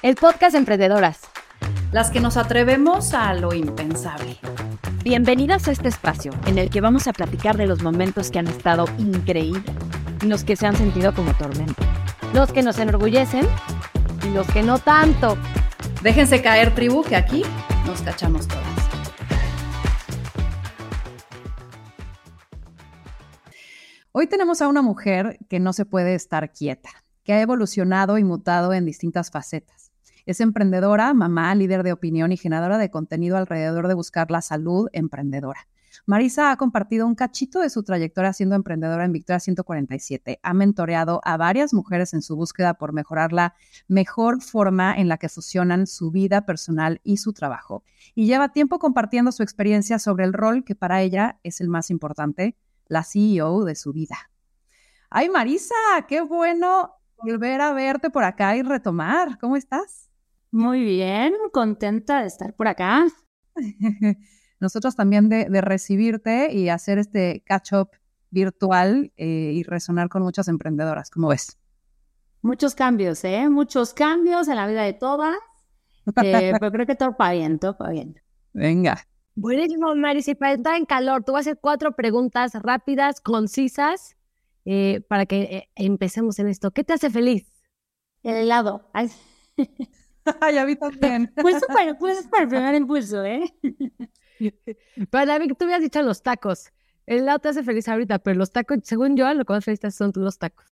el podcast Emprendedoras. Las que nos atrevemos a lo impensable. Bienvenidas a este espacio en el que vamos a platicar de los momentos que han estado increíbles y los que se han sentido como tormenta. Los que nos enorgullecen y los que no tanto. Déjense caer, tribu, que aquí nos cachamos todas. Hoy tenemos a una mujer que no se puede estar quieta, que ha evolucionado y mutado en distintas facetas. Es emprendedora, mamá, líder de opinión y generadora de contenido alrededor de buscar la salud emprendedora. Marisa ha compartido un cachito de su trayectoria siendo emprendedora en Victoria 147. Ha mentoreado a varias mujeres en su búsqueda por mejorar la mejor forma en la que fusionan su vida personal y su trabajo. Y lleva tiempo compartiendo su experiencia sobre el rol que para ella es el más importante, la CEO de su vida. Ay, Marisa, qué bueno volver a verte por acá y retomar. ¿Cómo estás? Muy bien, contenta de estar por acá. Nosotros también de, recibirte y hacer este catch-up virtual eh, y resonar con muchas emprendedoras. ¿Cómo ves? Muchos cambios, ¿eh? Muchos cambios en la vida de todas. Eh, pero creo que todo va bien, todo va bien. Venga. Buenísimo, Marisa. para estar en calor, tú vas a hacer cuatro preguntas rápidas, concisas, eh, para que eh, empecemos en esto. ¿Qué te hace feliz? El helado. Ay, a mí también. Pues para, pues para el primer impulso, ¿eh? Para mí, tú me has dicho los tacos. El helado te hace feliz ahorita, pero los tacos, según yo, lo que más feliz son los tacos.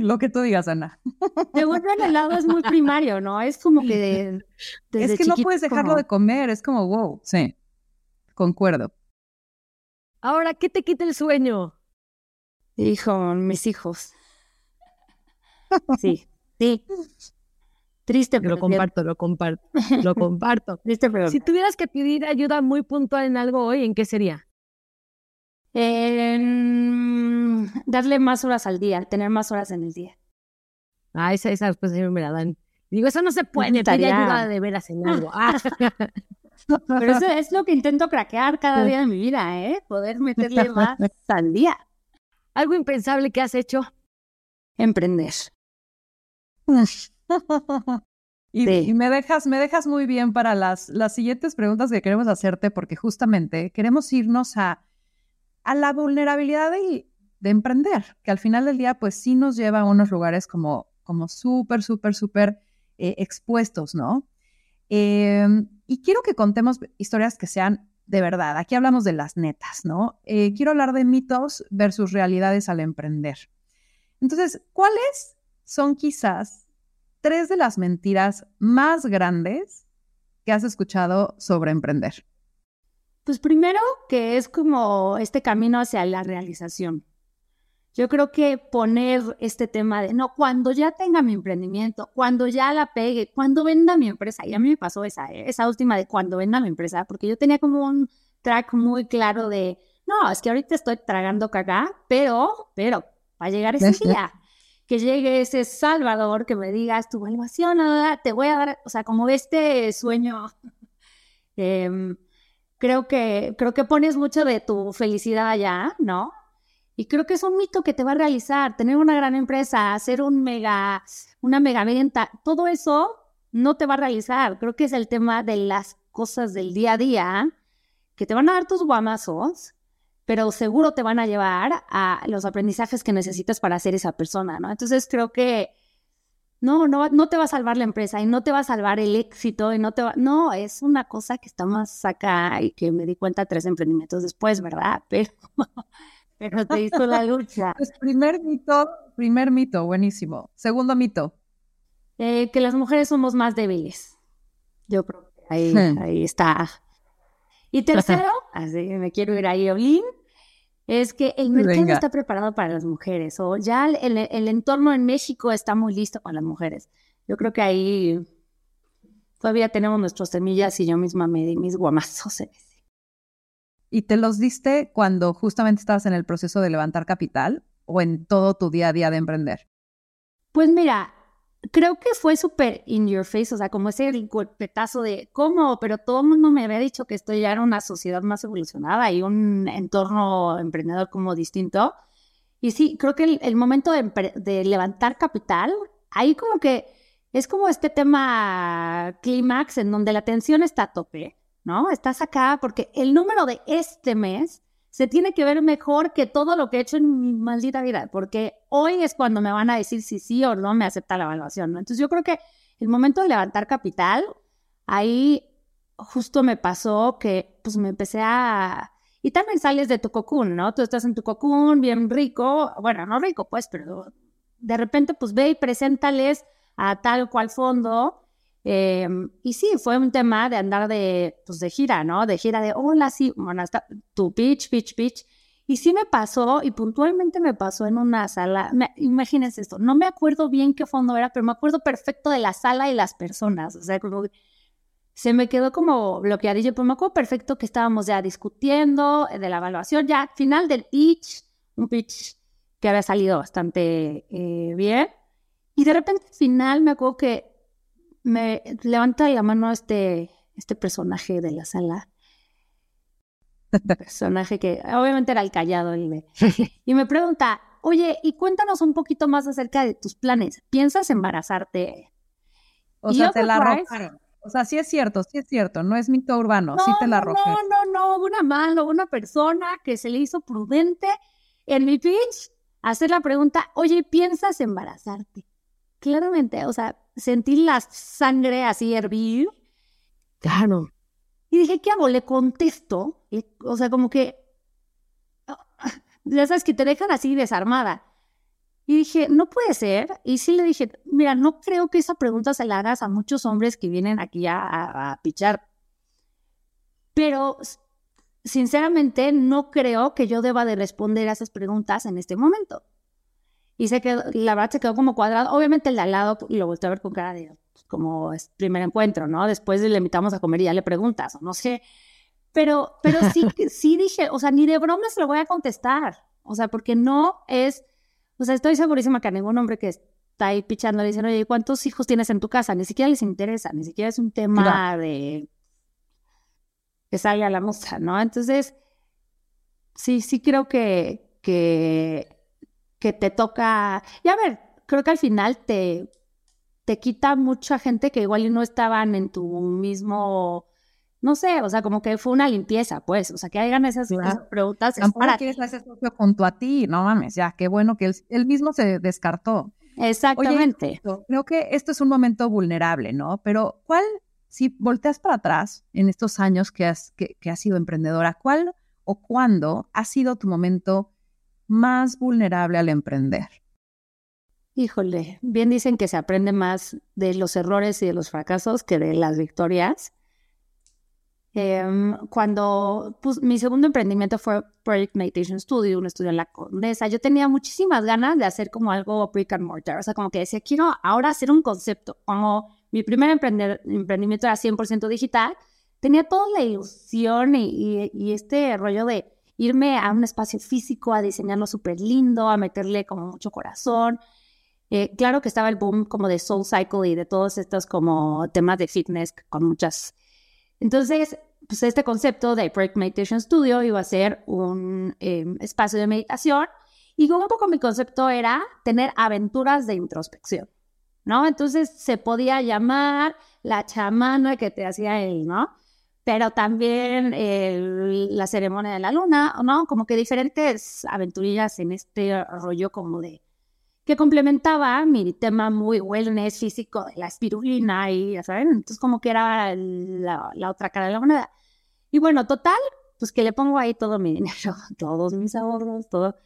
lo que tú digas, Ana. Según yo, el helado es muy primario, ¿no? Es como que de, Es que no puedes dejarlo de comer, es como wow. Sí, concuerdo. Ahora, ¿qué te quita el sueño? Hijo, mis hijos. Sí, sí. Triste, pero. Lo comparto, lo comparto, lo comparto. Triste, pero. Si tuvieras que pedir ayuda muy puntual en algo hoy, ¿en qué sería? En darle más horas al día, tener más horas en el día. Ah, esa, esa después me la dan. Digo, eso no se puede, pedir ayuda de veras en algo. Ah. Pero eso es lo que intento craquear cada día de mi vida, ¿eh? Poder meterle más al día. ¿Algo impensable que has hecho? Emprender. y, me dejas, me dejas muy bien para las, las siguientes preguntas que queremos hacerte, porque justamente queremos irnos a, a la vulnerabilidad de, de, emprender, que al final del día, pues sí nos lleva a unos lugares como, como súper, súper, súper eh, expuestos, ¿no? Em, y quiero que contemos historias que sean de verdad. Aquí hablamos de las netas, ¿no? Eh, quiero hablar de mitos versus realidades al emprender. Entonces, ¿cuáles son quizás tres de las mentiras más grandes que has escuchado sobre emprender? Pues primero que es como este camino hacia la realización. Yo creo que poner este tema de, no, cuando ya tenga mi emprendimiento, cuando ya la pegue, cuando venda mi empresa, y a mí me pasó esa, ¿eh? esa última de cuando venda mi empresa, porque yo tenía como un track muy claro de, no, es que ahorita estoy tragando cagá, pero, pero, va a llegar ese día, que llegue ese Salvador, que me digas tu evaluación, te voy a dar, o sea, como este sueño. Em, creo que, creo que pones mucho de tu felicidad allá, ¿no? Y creo que es un mito que te va a realizar, tener una gran empresa, hacer un mega, una mega venta, todo eso no te va a realizar. Creo que es el tema de las cosas del día a día que te van a dar tus guamazos, pero seguro te van a llevar a los aprendizajes que necesitas para ser esa persona, ¿no? Entonces creo que no, no, no te va a salvar la empresa y no te va a salvar el éxito y no te va, no, es una cosa que está más acá y que me di cuenta tres emprendimientos después, ¿verdad? Pero pero te hizo la lucha. Pues primer mito, primer mito, buenísimo. Segundo mito. Eh, que las mujeres somos más débiles. Yo creo que ahí, hmm. ahí está. Y tercero, así me quiero ir ahí, Olin, es que el mercado está preparado para las mujeres o ya el, el, entorno en México está muy listo para las mujeres. Yo creo que ahí todavía tenemos nuestras semillas y yo misma me di mis guamazos en ¿Y te los diste cuando justamente estabas en el proceso de levantar capital o en todo tu día a día de emprender? Pues mira, creo que fue súper in your face, o sea, como ese golpetazo de cómo, pero todo el mundo me había dicho que esto ya era una sociedad más evolucionada y un entorno emprendedor como distinto. Y sí, creo que el, momento de, de, levantar capital, ahí como que es como este tema clímax en donde la tensión está a tope, ¿no? Estás acá porque el número de este mes se tiene que ver mejor que todo lo que he hecho en mi maldita vida, porque hoy es cuando me van a decir si sí o no me acepta la evaluación, ¿no? Entonces yo creo que el momento de levantar capital, ahí justo me pasó que pues me empecé a... Y también sales de tu cocún, ¿no? Tú estás en tu cocún, bien rico, bueno, no rico pues, pero de repente pues ve y preséntales a tal cual fondo. Em, y sí, fue un tema de andar de, pues de gira, ¿no? De gira de, hola, sí, bueno, hasta tu pitch, pitch, pitch. Y sí me pasó, y puntualmente me pasó en una sala, imagínense esto, no me acuerdo bien qué fondo era, pero me acuerdo perfecto de la sala y las personas, o sea, como se me quedó como bloqueadillo, pero me acuerdo perfecto que estábamos ya discutiendo de la evaluación, ya final del pitch, un pitch que había salido bastante eh, bien, y de repente al final me acuerdo que me levanta la mano este, este personaje de la sala. personaje que obviamente era el callado y me pregunta, oye, y cuéntanos un poquito más acerca de tus planes. ¿Piensas embarazarte? O sea, te la arrojaron. O sea, sí es cierto, sí es cierto, no es mito urbano, sí te la arrojaron. No, no, no, una mano, una persona que se le hizo prudente en mi pitch hacer la pregunta, oye, ¿piensas embarazarte? Claramente, o sea, sentí la sangre así hervir. Claro. Y dije, ¿qué hago? Le contesto. o sea, como que, ya sabes, que te dejan así desarmada. Y dije, no puede ser. Y sí le dije, mira, no creo que esa pregunta se la hagas a muchos hombres que vienen aquí a, a pichar. Pero, sinceramente, no creo que yo deba de responder a esas preguntas en este momento. Y se quedó, la verdad se quedó como cuadrado. Obviamente el de al lado lo volteé a ver con cara de como es primer encuentro, ¿no? Después le invitamos a comer y ya le preguntas, o no sé. Pero, pero sí, sí dije, o sea, ni de broma se lo voy a contestar. O sea, porque no es, o sea, estoy segurísima que a ningún hombre que está ahí pichando le dicen, oye, ¿cuántos hijos tienes en tu casa? Ni siquiera les interesa, ni siquiera es un tema de que salga la moza, ¿no? Entonces, sí, sí creo que, que que te toca. Y a ver, creo que al final te, te quita mucha gente que igual no estaban en tu mismo. No sé, o sea, como que fue una limpieza, pues, o sea, que hagan esas, preguntas. Tampoco es quieres hacer junto a ti, no mames, ya, qué bueno que él, mismo se descartó. Exactamente. creo que esto es un momento vulnerable, ¿no? Pero, ¿cuál, si volteas para atrás en estos años que has, que, que has sido emprendedora, cuál o cuándo ha sido tu momento más vulnerable al emprender? Híjole, bien dicen que se aprende más de los errores y de los fracasos que de las victorias. Em, cuando pues, mi segundo emprendimiento fue Project Meditation Studio, un estudio en la Condesa, yo tenía muchísimas ganas de hacer como algo brick and mortar, o sea, como que decía, quiero ahora hacer un concepto. Como mi primer emprendimiento era 100% digital, tenía toda la ilusión y este rollo de irme a un espacio físico, a diseñarlo súper lindo, a meterle como mucho corazón. Eh, claro que estaba el boom como de Soul Cycle y de todos estos como temas de fitness con muchas. Entonces, pues este concepto de Project Meditation Studio iba a ser un em, espacio de meditación y un poco mi concepto era tener aventuras de introspección, ¿no? Entonces se podía llamar la chamana que te hacía él, ¿no? Pero también la ceremonia de la luna, ¿no? Como que diferentes aventurillas en este rollo como de que complementaba mi tema muy wellness físico de la espirulina y ya saben, entonces como que era la, otra cara de la moneda. Y bueno, total, pues que le pongo ahí todo mi dinero, todos mis ahorros, todo.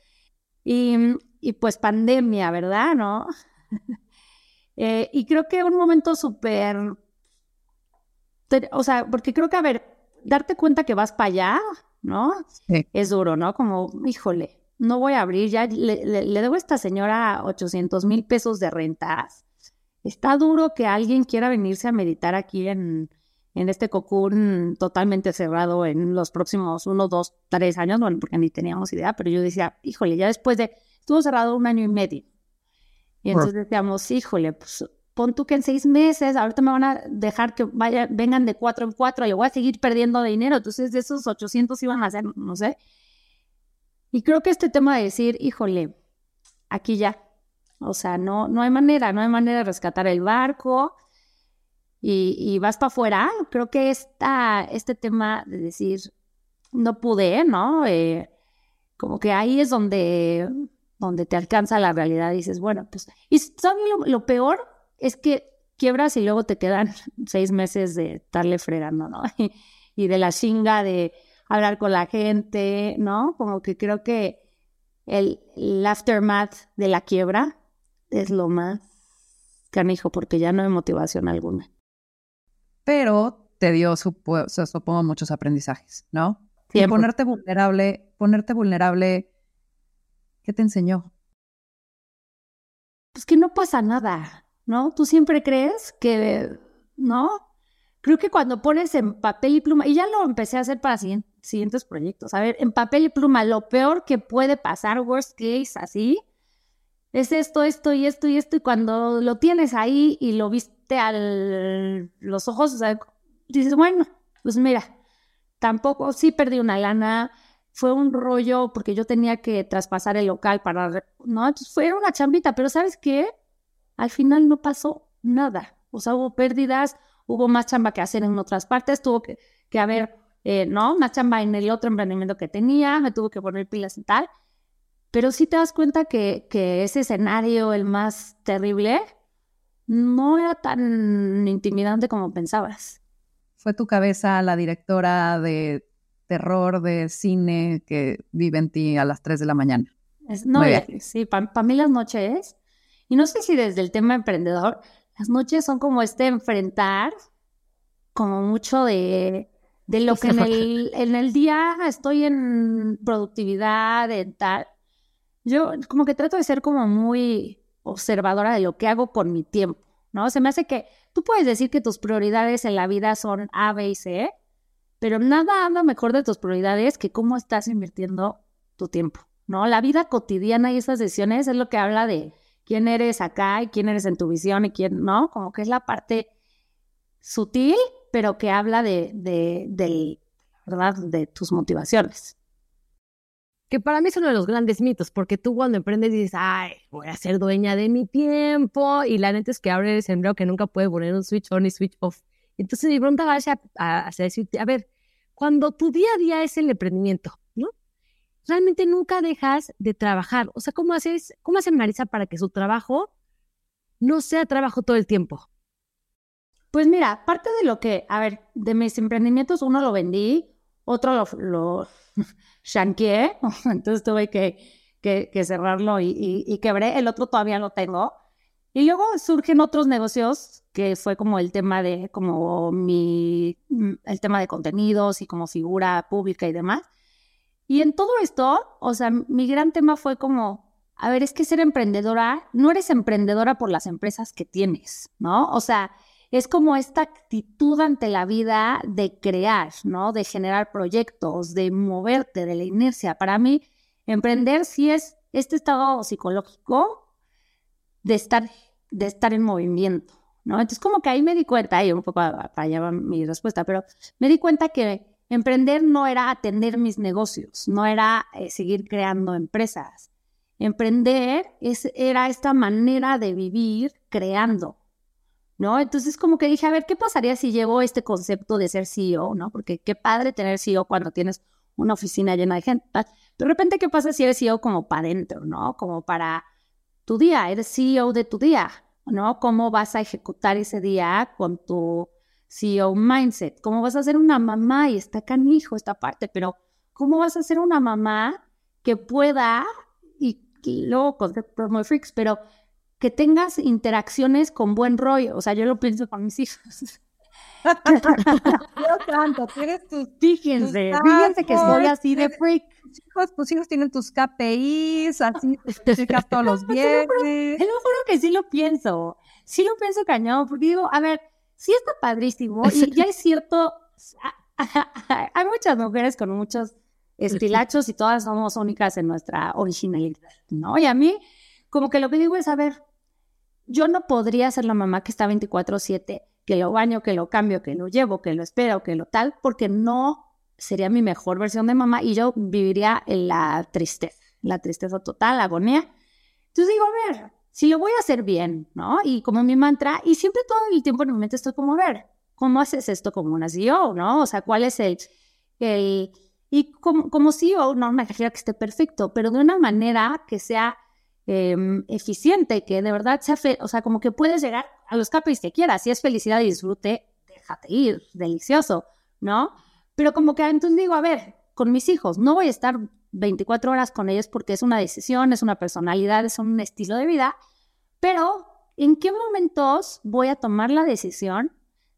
Y, y pues pandemia, ¿verdad? ¿No? eh, y creo que un momento súper o sea, porque creo que, a ver, darte cuenta que vas para allá, ¿no? Es duro, ¿no? Como, híjole, no voy a abrir, ya le, debo a esta señora 800 mil pesos de rentas. Está duro que alguien quiera venirse a meditar aquí en, en este cocún totalmente cerrado en los próximos uno, dos, tres años, bueno, porque ni teníamos idea, pero yo decía, híjole, ya después de, estuvo cerrado un año y medio. Y entonces decíamos, híjole, pues pon tú que en seis meses, ahorita me van a dejar que vaya, vengan de cuatro en cuatro, yo voy a seguir perdiendo dinero, entonces de esos 800 iban a ser, no sé. Y creo que este tema de decir, híjole, aquí ya, O sea, no, no hay manera, no hay manera de rescatar el barco y, vas para afuera. Creo que esta, este tema de decir, no pude, ¿no? Eh, como que ahí es donde, donde te alcanza la realidad dices, bueno, pues, y ¿sabes lo, peor? Es que quiebras y luego te quedan seis meses de estarle fregando, ¿no? Y, de la chinga de hablar con la gente, ¿no? Como que creo que el, el aftermath de la quiebra es lo más canijo porque ya no hay motivación alguna. Pero te dio, supongo, muchos aprendizajes, ¿no? Y ponerte vulnerable, ponerte vulnerable, ¿qué te enseñó? Pues que no pasa nada, ¿no? Tú siempre crees que, ¿no? Creo que cuando pones en papel y pluma, y ya lo empecé a hacer para siguientes proyectos, a ver, en papel y pluma, lo peor que puede pasar, worst case, así, es esto, esto y esto y esto, y cuando lo tienes ahí y lo viste a los ojos, o sea, dices, bueno, pues mira, tampoco, sí perdí una lana, fue un rollo porque yo tenía que traspasar el local para, no, entonces fue una chambita, pero ¿sabes qué? Al final no pasó nada, o sea, hubo pérdidas, hubo más chamba que hacer en otras partes, tuvo que, que haber, eh, ¿no? Más chamba en el otro emprendimiento que tenía, me tuvo que poner pilas y tal, pero sí te das cuenta que, que ese escenario, el más terrible, no era tan intimidante como pensabas. ¿Fue tu cabeza la directora de terror de cine que vive en ti a las 3 de la mañana? no, sí, para mí las noches, y no sé si desde el tema emprendedor, las noches son como este enfrentar como mucho de, de lo que en el, en el día estoy en productividad, en tal, yo como que trato de ser como muy observadora de lo que hago con mi tiempo, ¿no? Se me hace que tú puedes decir que tus prioridades en la vida son A, B y C, pero nada anda mejor de tus prioridades que cómo estás invirtiendo tu tiempo, ¿no? La vida cotidiana y esas decisiones es lo que habla de quién eres acá y quién eres en tu visión y quién, ¿no? Como que es la parte sutil, pero que habla de, de, de ¿verdad? De tus motivaciones que para mí es uno de los grandes mitos, porque tú cuando emprendes dices, ay, voy a ser dueña de mi tiempo, y la neta es que abre el sembrado que nunca puede poner un switch on y switch off. Entonces mi pregunta va a, a, decirte, a ver, cuando tu día a día es el emprendimiento. Realmente nunca dejas de trabajar. O sea, ¿cómo haces, cómo hace Marisa para que su trabajo no sea trabajo todo el tiempo? Pues mira, parte de lo que, a ver, de mis emprendimientos, uno lo vendí, otro lo, lo shanqueé, entonces tuve que, que, cerrarlo y, quebré, el otro todavía lo tengo. Y luego surgen otros negocios, que fue como el tema de, como mi, el tema de contenidos y como figura pública y demás. Y en todo esto, o sea, mi gran tema fue como, a ver, es que ser emprendedora, no eres emprendedora por las empresas que tienes, ¿no? O sea, es como esta actitud ante la vida de crear, ¿no? De generar proyectos, de moverte, de la inercia. Para mí, emprender sí es este estado psicológico de estar, de estar en movimiento, ¿no? Entonces, como que ahí me di cuenta, y un poco para allá mi respuesta, pero me di cuenta que emprender no era atender mis negocios, no era eh, seguir creando empresas. Emprender es, era esta manera de vivir creando, ¿no? Entonces como que dije, a ver, ¿qué pasaría si llevo este concepto de ser CEO, ¿no? Porque qué padre tener CEO cuando tienes una oficina llena de gente. De repente, ¿qué pasa si eres CEO como para adentro, ¿no? Como para tu día, eres CEO de tu día, ¿no? ¿Cómo vas a ejecutar ese día con tu CEO mindset? ¿Cómo vas a ser una mamá? Y está canijo esta parte, pero ¿cómo vas a ser una mamá que pueda, y, luego conceptos muy freaks, pero que tengas interacciones con buen rollo. O sea, yo lo pienso con mis hijos. Yo tanto, tienes tus. Fíjense, fíjense que soy así de freak. Tus hijos, tus hijos tienen tus KPIs, así, chicas todos los viernes. Te lo juro que sí lo pienso. Sí lo pienso cañón, porque digo, a ver, sí está padrísimo y ya es cierto. Hay muchas mujeres con muchos estilachos y todas somos únicas en nuestra originalidad, ¿no? Y a mí, como que lo que digo es, a ver, yo no podría ser la mamá que está 24/7, que lo baño, que lo cambio, que lo llevo, que lo espero, que lo tal, porque no sería mi mejor versión de mamá y yo viviría en la tristeza, la tristeza total, la agonía. Entonces digo, a ver, si lo voy a hacer bien, ¿no? Y como mi mantra, y siempre todo el tiempo en mi mente estoy como, a ver, ¿cómo haces esto como una CEO, no? O sea, ¿cuál es el, y como, como CEO, no me refiero a que esté perfecto, pero de una manera que sea em, eficiente, que de verdad sea, o sea, como que puedes llegar a los KPIs que quieras. Si es felicidad y disfrute, déjate ir, delicioso, ¿no? Pero como que entonces digo, a ver, con mis hijos, no voy a estar 24 horas con ellos porque es una decisión, es una personalidad, es un estilo de vida, pero ¿en qué momentos voy a tomar la decisión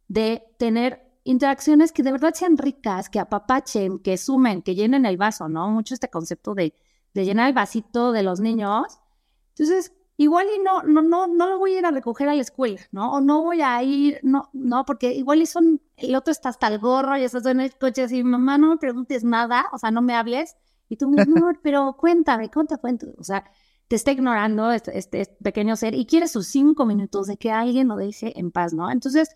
de tener interacciones que de verdad sean ricas, que apapachen, que sumen, que llenen el vaso, ¿no? Mucho este concepto de, de llenar el vasito de los niños. Entonces, igual y no, no, no, no lo voy a ir a recoger a la escuela, ¿no? O no voy a ir, no, no, porque igual y son, el otro está hasta el gorro y estás en el coche así, mamá, no me preguntes nada, o sea, no me hables. Y tú, no, pero cuéntame, cuéntame, cuéntame. O sea, te está ignorando este, este, pequeño ser y quieres sus cinco minutos de que alguien lo deje en paz, ¿no? Entonces,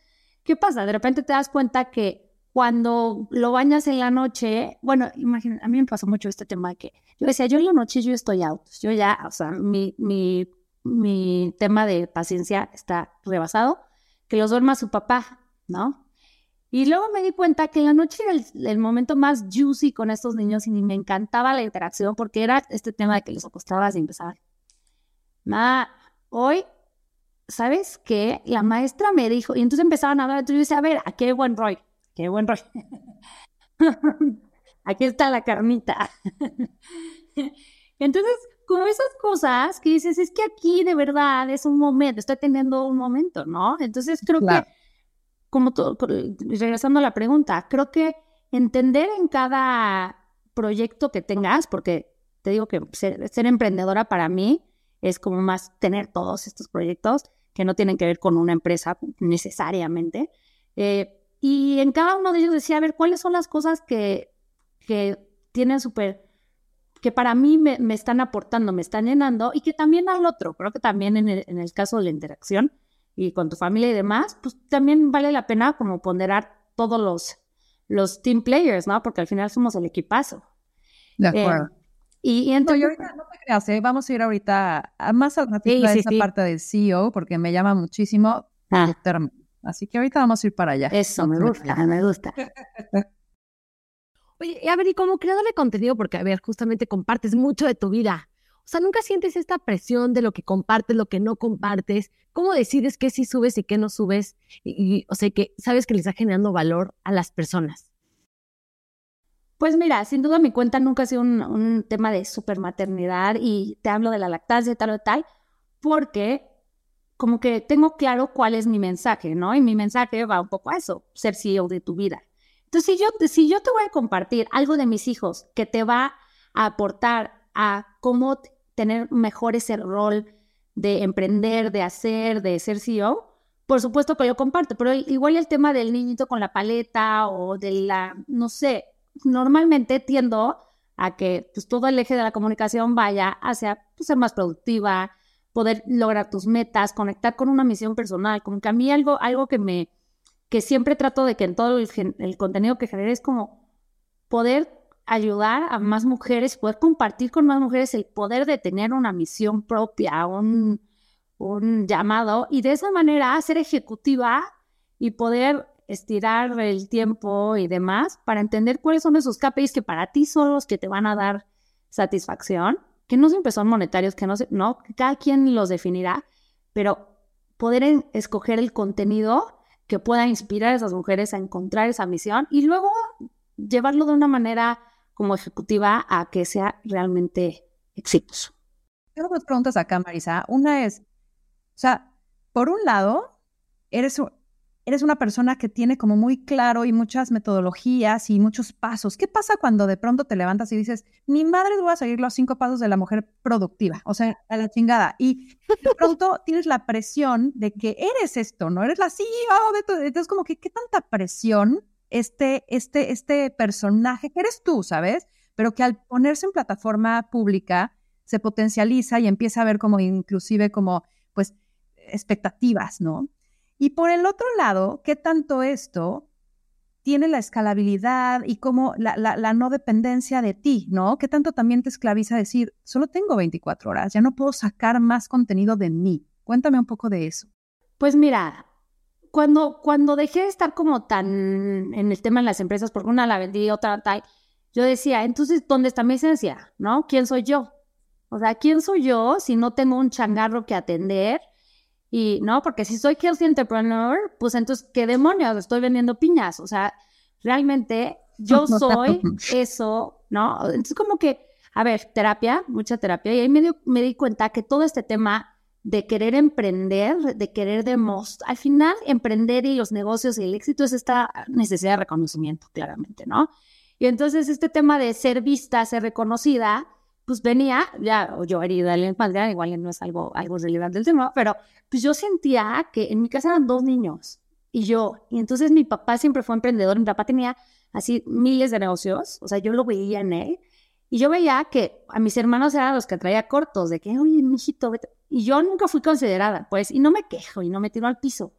¿qué pasa? De repente te das cuenta que cuando lo bañas en la noche, bueno, imagina, a mí me pasó mucho este tema que yo decía, yo en la noche yo estoy out, yo ya, o sea, mi, mi, mi tema de paciencia está rebasado, que los duerma su papá, ¿no? Y luego me di cuenta que la noche era el, momento más juicy con estos niños y me encantaba la interacción porque era este tema de que los acostabas y empezaban. Ma, hoy, ¿sabes qué? La maestra me dijo, y entonces empezaban a hablar, entonces yo decía, a ver, ¿a qué buen Roy? Qué buen Roy. Aquí está la carnita. entonces, como esas cosas que dices, es que aquí de verdad es un momento, estoy teniendo un momento, ¿no? Entonces creo que como todo, regresando a la pregunta, creo que entender en cada proyecto que tengas, porque te digo que ser, emprendedora para mí es como más tener todos estos proyectos que no tienen que ver con una empresa necesariamente. Eh, y en cada uno de ellos decía, a ver, ¿cuáles son las cosas que, que tienen súper, que para mí me, me, están aportando, me están llenando y que también al otro, creo que también en el, en el caso de la interacción, y con tu familia y demás, pues también vale la pena como ponderar todos los, los team players, ¿no? Porque al final somos el equipazo. De eh, acuerdo. y, entonces... No, te creas, ¿eh? vamos a ir ahorita a más al ratito esa parte del CEO porque me llama muchísimo ah. Así que ahorita vamos a ir para allá. Eso, me gusta, me gusta. Oye, a ver, y como creador de contenido, porque a ver, justamente compartes mucho de tu vida, o sea, nunca sientes esta presión de lo que compartes, lo que no compartes. ¿Cómo decides qué sí subes y qué no subes? Y, o sea, que sabes que le está generando valor a las personas. Pues mira, sin duda mi cuenta nunca ha sido un, tema de supermaternidad y te hablo de la lactancia tal o tal, porque como que tengo claro cuál es mi mensaje, ¿no? Y mi mensaje va un poco a eso, ser CEO de tu vida. Entonces, si yo, si yo te voy a compartir algo de mis hijos que te va a aportar a cómo tener mejor ese rol de emprender, de hacer, de ser CEO, por supuesto que yo comparto, pero igual el tema del niñito con la paleta o de la, no sé, normalmente tiendo a que pues, todo el eje de la comunicación vaya hacia pues, ser más productiva, poder lograr tus metas, conectar con una misión personal, como que a mí algo, algo que me, que siempre trato de que en todo el, el contenido que genere es como poder ayudar a más mujeres, poder compartir con más mujeres el poder de tener una misión propia, un, un llamado, y de esa manera ser ejecutiva y poder estirar el tiempo y demás para entender cuáles son esos KPIs que para ti son los que te van a dar satisfacción, que no siempre son monetarios, que no, no cada quien los definirá, pero poder escoger el contenido que pueda inspirar a esas mujeres a encontrar esa misión y luego llevarlo de una manera como ejecutiva a que sea realmente exitoso. Tengo dos preguntas acá, Marisa. Una es, o sea, por un lado, eres, eres una persona que tiene como muy claro y muchas metodologías y muchos pasos. ¿Qué pasa cuando de pronto te levantas y dices, mi madre voy a seguir los cinco pasos de la mujer productiva? O sea, a la chingada. Y de pronto tienes la presión de que eres esto, ¿no? Eres la CEO de todo. Entonces, como que, ¿qué tanta presión este, este, este personaje que eres tú, ¿sabes? Pero que al ponerse en plataforma pública se potencializa y empieza a ver como inclusive como, pues, expectativas, ¿no? Y por el otro lado, ¿qué tanto esto tiene la escalabilidad y como la, la, no dependencia de ti, ¿no? ¿Qué tanto también te esclaviza decir, solo tengo 24 horas, ya no puedo sacar más contenido de mí? Cuéntame un poco de eso. Pues mira, cuando, cuando dejé de estar como tan en el tema en las empresas, porque una la vendí, otra tal, yo decía, entonces, ¿dónde está mi esencia? ¿No? ¿Quién soy yo? O sea, ¿quién soy yo si no tengo un changarro que atender? Y, ¿no? Porque si soy healthy entrepreneur, pues entonces, ¿qué demonios? Estoy vendiendo piñas. O sea, realmente yo soy eso, ¿no? Entonces, como que, a ver, terapia, mucha terapia. Y ahí me, me di cuenta que todo este tema de querer emprender, de querer demostrar, al final, emprender y los negocios y el éxito es esta necesidad de reconocimiento, claramente, ¿no? Y entonces este tema de ser vista, ser reconocida, pues venía, ya yo herida en infancia, igual no es algo, algo relevante del tema, pero pues yo sentía que en mi casa eran dos niños y yo, y entonces mi papá siempre fue emprendedor, mi papá tenía así miles de negocios, o sea, yo lo veía en él, y yo veía que a mis hermanos eran los que traía cortos, de que, oye, mijito, vete. Y yo nunca fui considerada, pues, y no me quejo y no me tiro al piso,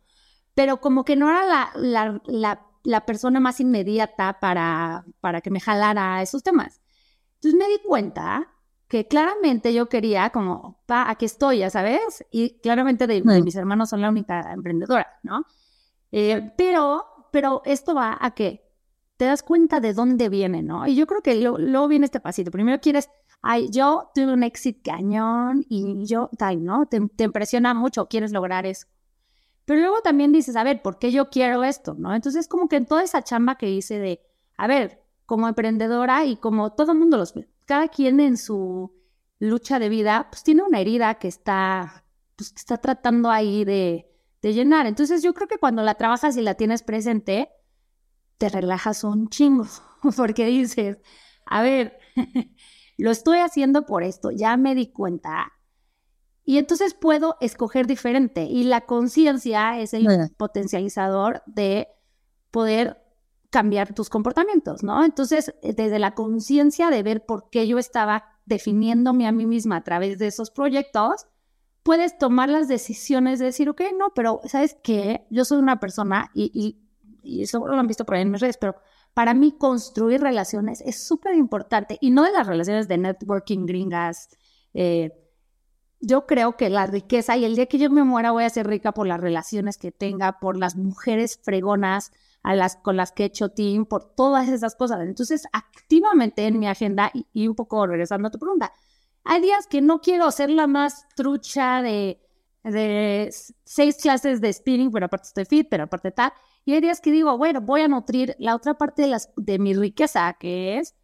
pero como que no era la, la, la, la persona más inmediata para, para que me jalara esos temas. Entonces me di cuenta que claramente yo quería como, pa, aquí estoy, ya sabes, y claramente de, mis hermanos son la única emprendedora, ¿no? Eh, pero, pero esto va a que te das cuenta de dónde viene, ¿no? Y yo creo que luego viene este pasito. Primero quieres, ay, yo tuve un éxito cañón y yo, tal, ¿no? Te, impresiona mucho, quieres lograr eso. Pero luego también dices, a ver, ¿por qué yo quiero esto, no? Entonces, como que en toda esa chamba que hice de, a ver, como emprendedora y como todo el mundo los cada quien en su lucha de vida, pues tiene una herida que está, pues, está tratando ahí de llenar. Entonces yo creo que cuando la trabajas y la tienes presente, te relajas un chingo, porque dices, a ver, lo estoy haciendo por esto, ya me di cuenta. Y entonces puedo escoger diferente. Y la conciencia es el potencializador de poder cambiar tus comportamientos, ¿no? Entonces, desde la conciencia de ver por qué yo estaba definiéndome a mí misma a través de esos proyectos, puedes tomar las decisiones de decir, ok, no, pero ¿sabes qué? Yo soy una persona y, y, eso lo han visto por ahí en mis redes, pero para mí construir relaciones es súper importante y no de las relaciones de networking gringas. Eh, yo creo que la riqueza y el día que yo me muera voy a ser rica por las relaciones que tenga, por las mujeres fregonas, a las, con las que he hecho team, por todas esas cosas. Entonces, activamente en mi agenda, y, un poco regresando a tu pregunta, hay días que no quiero ser la más trucha de, de seis clases de spinning, pero aparte estoy fit, pero aparte tal. Y hay días que digo, bueno, voy a nutrir la otra parte de, las, de mi riqueza, que es,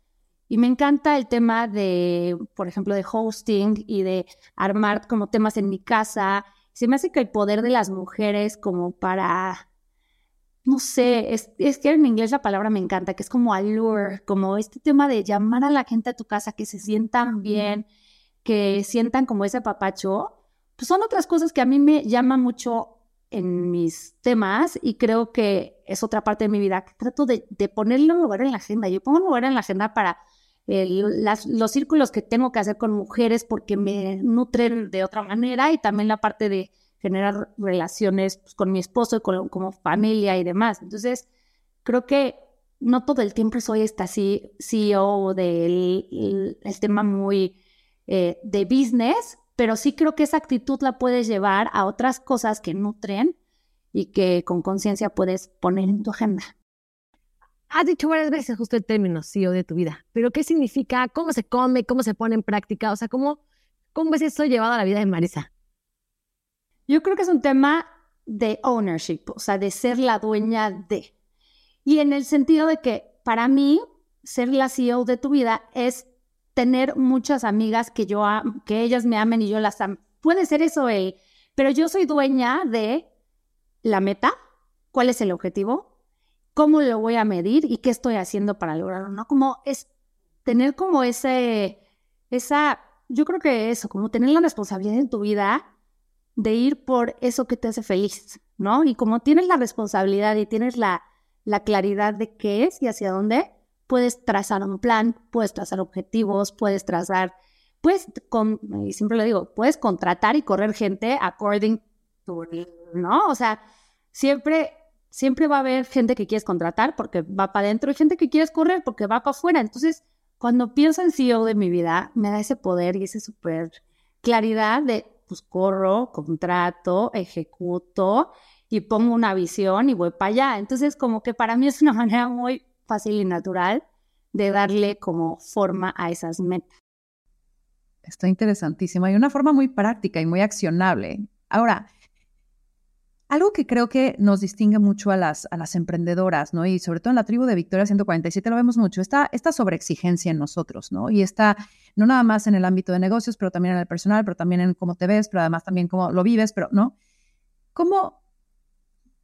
y me encanta el tema de, por ejemplo, de hosting y de armar como temas en mi casa. Se me hace que el poder de las mujeres como para no sé, es, que en inglés la palabra me encanta, que es como allure, como este tema de llamar a la gente a tu casa, que se sientan bien, que sientan como ese papacho, pues son otras cosas que a mí me llaman mucho en mis temas y creo que es otra parte de mi vida que trato de, de ponerle un lugar en la agenda. Yo pongo un lugar en la agenda para los círculos que tengo que hacer con mujeres porque me nutren de otra manera y también la parte de generar relaciones pues, con mi esposo y con, como familia y demás. Entonces, creo que no todo el tiempo soy esta CEO del el, tema muy eh, de business, pero sí creo que esa actitud la puedes llevar a otras cosas que nutren y que con conciencia puedes poner en tu agenda. Has dicho varias veces justo el término CEO de tu vida, pero ¿qué significa? ¿Cómo se come? ¿Cómo se pone en práctica? O sea, ¿cómo, cómo ves eso llevado a la vida de Marisa? Yo creo que es un tema de ownership, o sea, de ser la dueña de. Y en el sentido de que para mí, ser la CEO de tu vida es tener muchas amigas que yo que ellas me amen y yo las amo. Puede ser eso él, pero yo soy dueña de la meta, cuál es el objetivo, cómo lo voy a medir y qué estoy haciendo para lograrlo, ¿no? Como es tener como ese, esa, yo creo que eso, como tener la responsabilidad en tu vida de ir por eso que te hace feliz, ¿no? Y como tienes la responsabilidad y tienes la, la claridad de qué es y hacia dónde, puedes trazar un plan, puedes trazar objetivos, puedes trazar, puedes, con, y siempre lo digo, puedes contratar y correr gente according to, ¿no? O sea, siempre siempre va a haber gente que quieres contratar porque va para adentro y gente que quieres correr porque va para afuera. Entonces, cuando pienso en CEO de mi vida, me da ese poder y esa súper claridad de, pues corro, contrato, ejecuto y pongo una visión y voy para allá. Entonces, como que para mí es una manera muy fácil y natural de darle como forma a esas metas. Está interesantísima y una forma muy práctica y muy accionable. Ahora, algo que creo que nos distingue mucho a las, a las emprendedoras, ¿no? Y sobre todo en la tribu de Victoria 147 lo vemos mucho, esta, esta sobreexigencia en nosotros, ¿no? Y está no nada más en el ámbito de negocios, pero también en el personal, pero también en cómo te ves, pero además también cómo lo vives, pero, ¿no? ¿Cómo,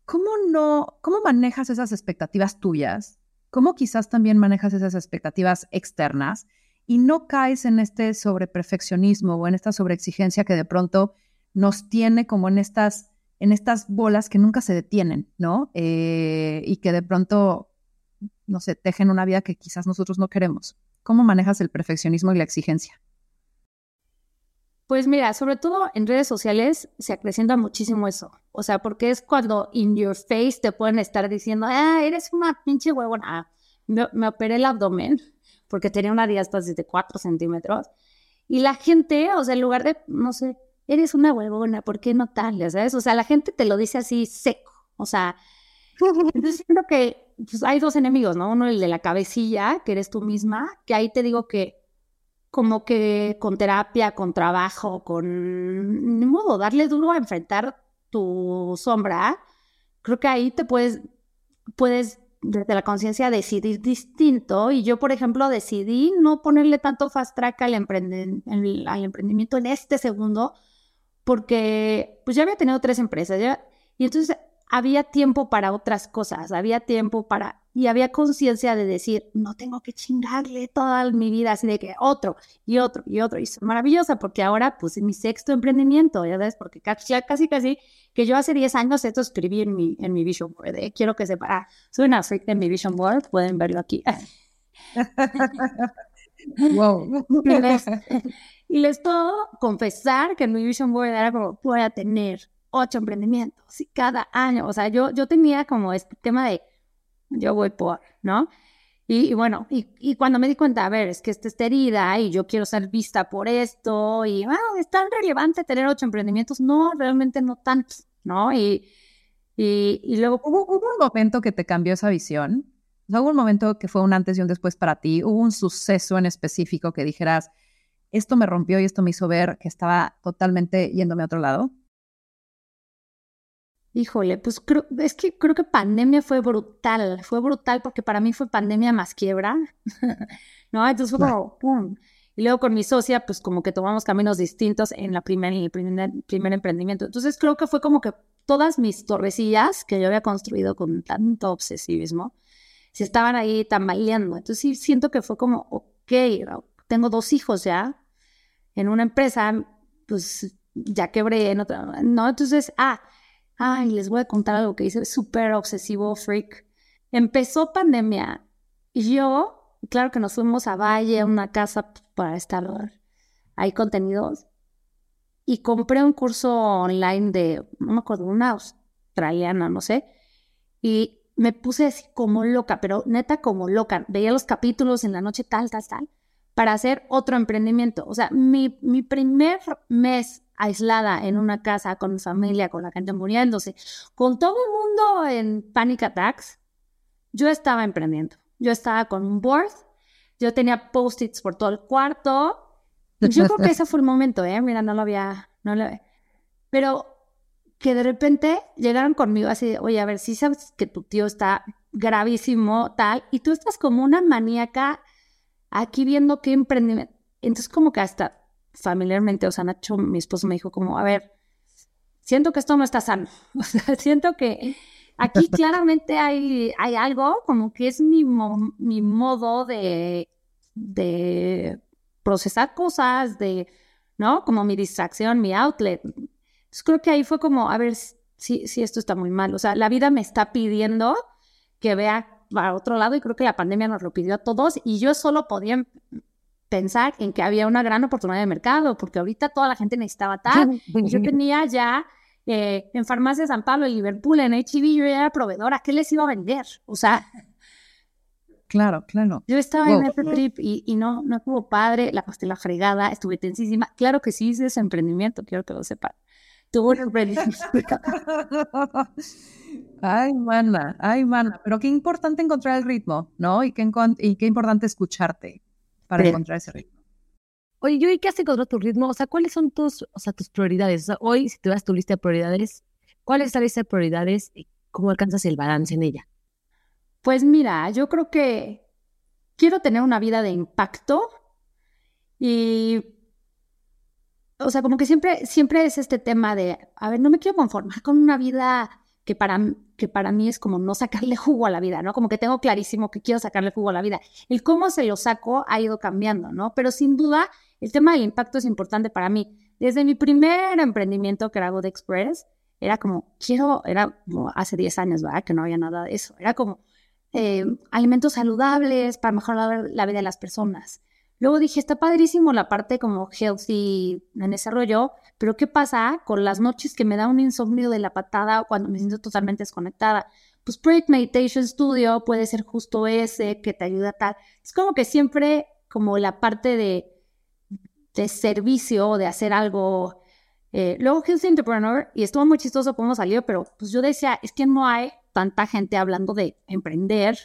cómo no, cómo manejas esas expectativas tuyas? ¿Cómo quizás también manejas esas expectativas externas? Y no caes en este sobreperfeccionismo o en esta sobreexigencia que de pronto nos tiene como en estas en estas bolas que nunca se detienen, ¿no? Eh, y que de pronto, no sé, tejen una vida que quizás nosotros no queremos. ¿Cómo manejas el perfeccionismo y la exigencia? Pues mira, sobre todo en redes sociales se acrecienta muchísimo eso. O sea, porque es cuando in your face te pueden estar diciendo, ah, eres una pinche huevona. Me, me operé el abdomen porque tenía una diástasis de 4 centímetros. Y la gente, o sea, en lugar de, no sé, eres una huevona, ¿por qué no tal? ¿Sabes? O sea, la gente te lo dice así seco. O sea, entonces siento que pues, hay dos enemigos, ¿no? Uno el de la cabecilla, que eres tú misma, que ahí te digo que como que con terapia, con trabajo, con ni modo, darle duro a enfrentar tu sombra, creo que ahí te puedes, puedes desde la conciencia decidir distinto. Y yo, por ejemplo, decidí no ponerle tanto fast track al, al emprendimiento en este segundo, porque pues ya había tenido tres empresas ya, y entonces había tiempo para otras cosas, había tiempo para, y había conciencia de decir, no tengo que chingarle toda mi vida, así de que otro y otro y otro, y es maravillosa porque ahora pues en mi sexto emprendimiento, ya ves, porque ya casi casi que yo hace 10 años esto escribí en mi, en mi vision board, ¿eh? quiero que sepa, ah, soy una freak de mi vision board, pueden verlo aquí. wow. Y les puedo confesar que en mi vision board era como, voy a tener ocho emprendimientos y cada año, o sea, yo, yo tenía como este tema de, yo voy por, ¿no? Y, bueno, y, cuando me di cuenta, a ver, es que esta está herida y yo quiero ser vista por esto y, bueno, ah, es tan relevante tener ocho emprendimientos, no, realmente no tanto, ¿no? Y, y, luego... ¿Hubo, ¿Hubo un momento que te cambió esa visión? ¿Hubo un momento que fue un antes y un después para ti? ¿Hubo un suceso en específico que dijeras, esto me rompió y esto me hizo ver que estaba totalmente yéndome a otro lado? Híjole, pues creo, es que creo que pandemia fue brutal, fue brutal porque para mí fue pandemia más quiebra, ¿no? Entonces fue como, ¡pum! Y luego con mi socia, pues como que tomamos caminos distintos en, la primer, el primer, primer emprendimiento. Entonces creo que fue como que todas mis torrecillas que yo había construido con tanto obsesivismo, se estaban ahí tambaleando. Entonces sí siento que fue como, ok, tengo dos hijos ya, en una empresa, pues ya quebré en otra, ¿no? Entonces, ah, ay, les voy a contar algo que hice súper obsesivo, freak. Empezó pandemia y yo, claro que nos fuimos a Valle, a una casa para estar ahí contenidos, y compré un curso online de, no me acuerdo, una australiana, no sé, y me puse así como loca, pero neta como loca. Veía los capítulos en la noche tal, tal, tal para hacer otro emprendimiento. O sea, mi, mi primer mes aislada en una casa con mi familia, con la gente muriéndose, con todo el mundo en panic attacks, yo estaba emprendiendo. Yo estaba con un board, yo tenía post-its por todo el cuarto. Yo creo que ese fue el momento, ¿eh? Mira, no lo había, no lo Pero que de repente llegaron conmigo así, oye, a ver, si sabes que tu tío está gravísimo, tal, y tú estás como una maníaca aquí viendo qué emprendimiento. Entonces, como que hasta familiarmente, o sea, Nacho, mi esposo me dijo como, a ver, siento que esto no está sano. O sea, siento que aquí claramente hay, hay algo como que es mi, mi modo de, de procesar cosas, de, ¿no? Como mi distracción, mi outlet. Entonces creo que ahí fue como, a ver, si, si esto está muy mal. O sea, la vida me está pidiendo que vea a otro lado y creo que la pandemia nos lo pidió a todos y yo solo podía pensar en que había una gran oportunidad de mercado porque ahorita toda la gente necesitaba tal yo tenía ya eh, en Farmacia San Pablo, en Liverpool, en HB, yo era proveedora, ¿qué les iba a vender? O sea, Claro, claro. yo estaba en ese trip y, y no, no estuvo padre, la pasé la fregada, estuve tensísima. Claro que sí hice ese emprendimiento, quiero que lo sepan. Tuve un emprendimiento. Ay, mana, ay, mana. Pero qué importante encontrar el ritmo, ¿no? Y qué, y qué importante escucharte para encontrar ese ritmo. Oye, ¿y qué has encontrado tu ritmo? O sea, ¿cuáles son tus, o sea, tus prioridades? O sea, hoy, si tuvieras tu lista de prioridades, ¿cuál es la lista de prioridades y cómo alcanzas el balance en ella? Pues mira, yo creo que quiero tener una vida de impacto y, o sea, como que siempre, siempre es este tema de, a ver, no me quiero conformar con una vida que para, que para mí es como no sacarle jugo a la vida, ¿no? Como que tengo clarísimo que quiero sacarle jugo a la vida. El cómo se lo saco ha ido cambiando, ¿no? Pero sin duda, el tema del impacto es importante para mí. Desde mi primer emprendimiento, que era Good Express, era como, quiero, era como hace 10 años, ¿verdad? Que no había nada de eso. Era como, eh, alimentos saludables para mejorar la vida de las personas. Luego dije, está padrísimo la parte como healthy en ese rollo, pero ¿qué pasa con las noches que me da un insomnio de la patada o cuando me siento totalmente desconectada? Pues Project Meditation Studio puede ser justo ese que te ayuda a tal. Es como que siempre como la parte de, de servicio de hacer algo. Eh, luego Healthy Entrepreneur, y estuvo muy chistoso cómo salió, pero pues yo decía, es que no hay tanta gente hablando de emprender,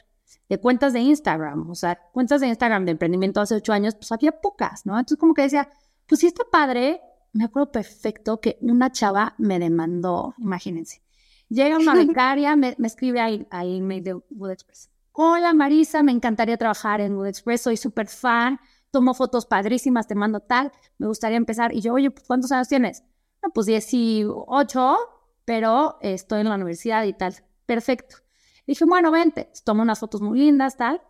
de cuentas de Instagram, o sea, cuentas de Instagram de emprendimiento hace ocho años, pues había pocas, ¿no? Entonces como que decía, pues sí está padre, me acuerdo perfecto que una chava me demandó, imagínense, llega una becaria, me, me escribe al, al email de Wood Express, hola Marisa, me encantaría trabajar en Wood Express, soy súper fan, tomo fotos padrísimas, te mando tal, me gustaría empezar, y yo, oye, pues, ¿cuántos años tienes? No, pues 18, pero estoy en la universidad y tal, perfecto. Dije, bueno, vente, tomo unas fotos muy lindas, tal.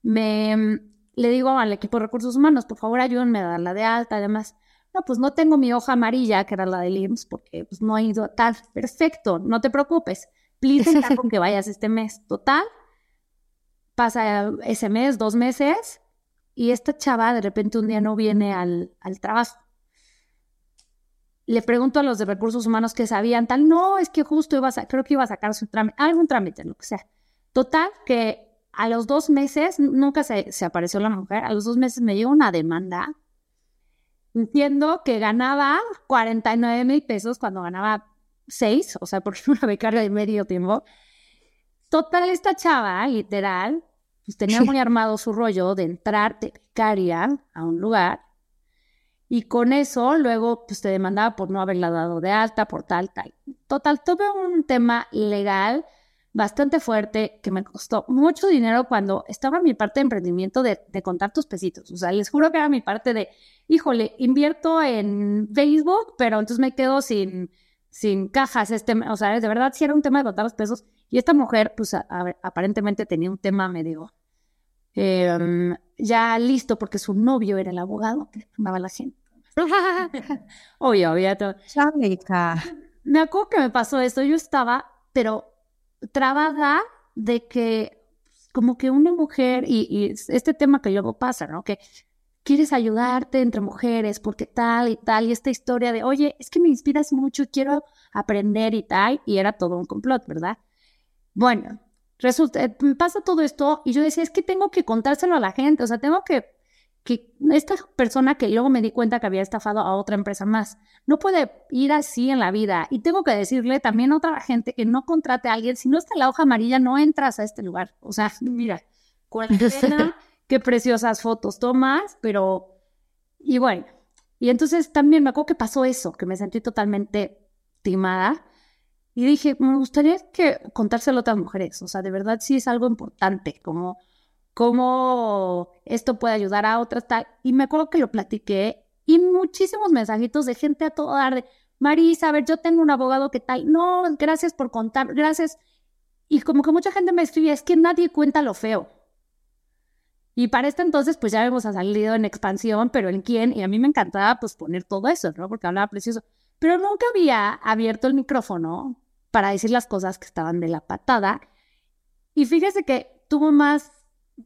Me le digo al equipo de recursos humanos, por favor, ayúdenme a darla de alta, además. No, pues no tengo mi hoja amarilla, que era la del IMSS, porque pues, no he ido tal. Perfecto, no te preocupes. Please encargo que vayas este mes. Total, pasa ese mes, dos meses, y esta chava de repente un día no viene al, al trabajo. Le pregunto a los de recursos humanos que sabían tal, no, es que justo iba a, creo que iba a sacar su trámite, algún trámite, lo que sea. Total, que a los dos meses, nunca se, se apareció la mujer, a los dos meses me llegó una demanda diciendo que ganaba 49 mil pesos cuando ganaba 6, o sea, porque era una becaria de medio tiempo. Total, esta chava, literal, pues tenía muy armado su rollo de entrar de becaria a un lugar y con eso luego pues te demandaba por no haberla dado de alta, por tal, tal. Total, tuve un tema legal bastante fuerte que me costó mucho dinero cuando estaba mi parte de emprendimiento de, de contar tus pesitos. O sea, les juro que era mi parte de, híjole, invierto en Facebook, pero entonces me quedo sin, sin cajas. Este, o sea, de verdad sí era un tema de contar los pesos. Y esta mujer, pues aparentemente tenía un tema medio eh, ya listo porque su novio era el abogado que llamaba a la gente. Obvio, obvio. todo. Me acuerdo que me pasó esto. Yo estaba, pero trabada de que, como que una mujer, y, y este tema que luego pasa, ¿no? Que quieres ayudarte entre mujeres porque tal y tal, y esta historia de, oye, es que me inspiras mucho quiero aprender y tal, y era todo un complot, ¿verdad? Bueno, resulta, eh, me pasa todo esto y yo decía, es que tengo que contárselo a la gente, o sea, tengo que, que esta persona que luego me di cuenta que había estafado a otra empresa más, no puede ir así en la vida y tengo que decirle también a otra gente que no contrate a alguien, si no está la hoja amarilla, no entras a este lugar, o sea, mira, cuarentena, qué preciosas fotos tomas, pero, y bueno, y entonces también me acuerdo que pasó eso, que me sentí totalmente timada. Y dije, me gustaría que contárselo a otras mujeres. O sea, de verdad sí es algo importante, como cómo esto puede ayudar a otras tal. Y me acuerdo que lo platiqué y muchísimos mensajitos de gente a todo dar de, Marisa, a ver, yo tengo un abogado que tal. No, gracias por contar, gracias. Y como que mucha gente me escribía, es que nadie cuenta lo feo. Y para este entonces, pues ya hemos salido en expansión, pero en quién, y a mí me encantaba pues poner todo eso, ¿no? Porque hablaba precioso. Pero nunca había abierto el micrófono para decir las cosas que estaban de la patada. Y fíjese que tuvo más,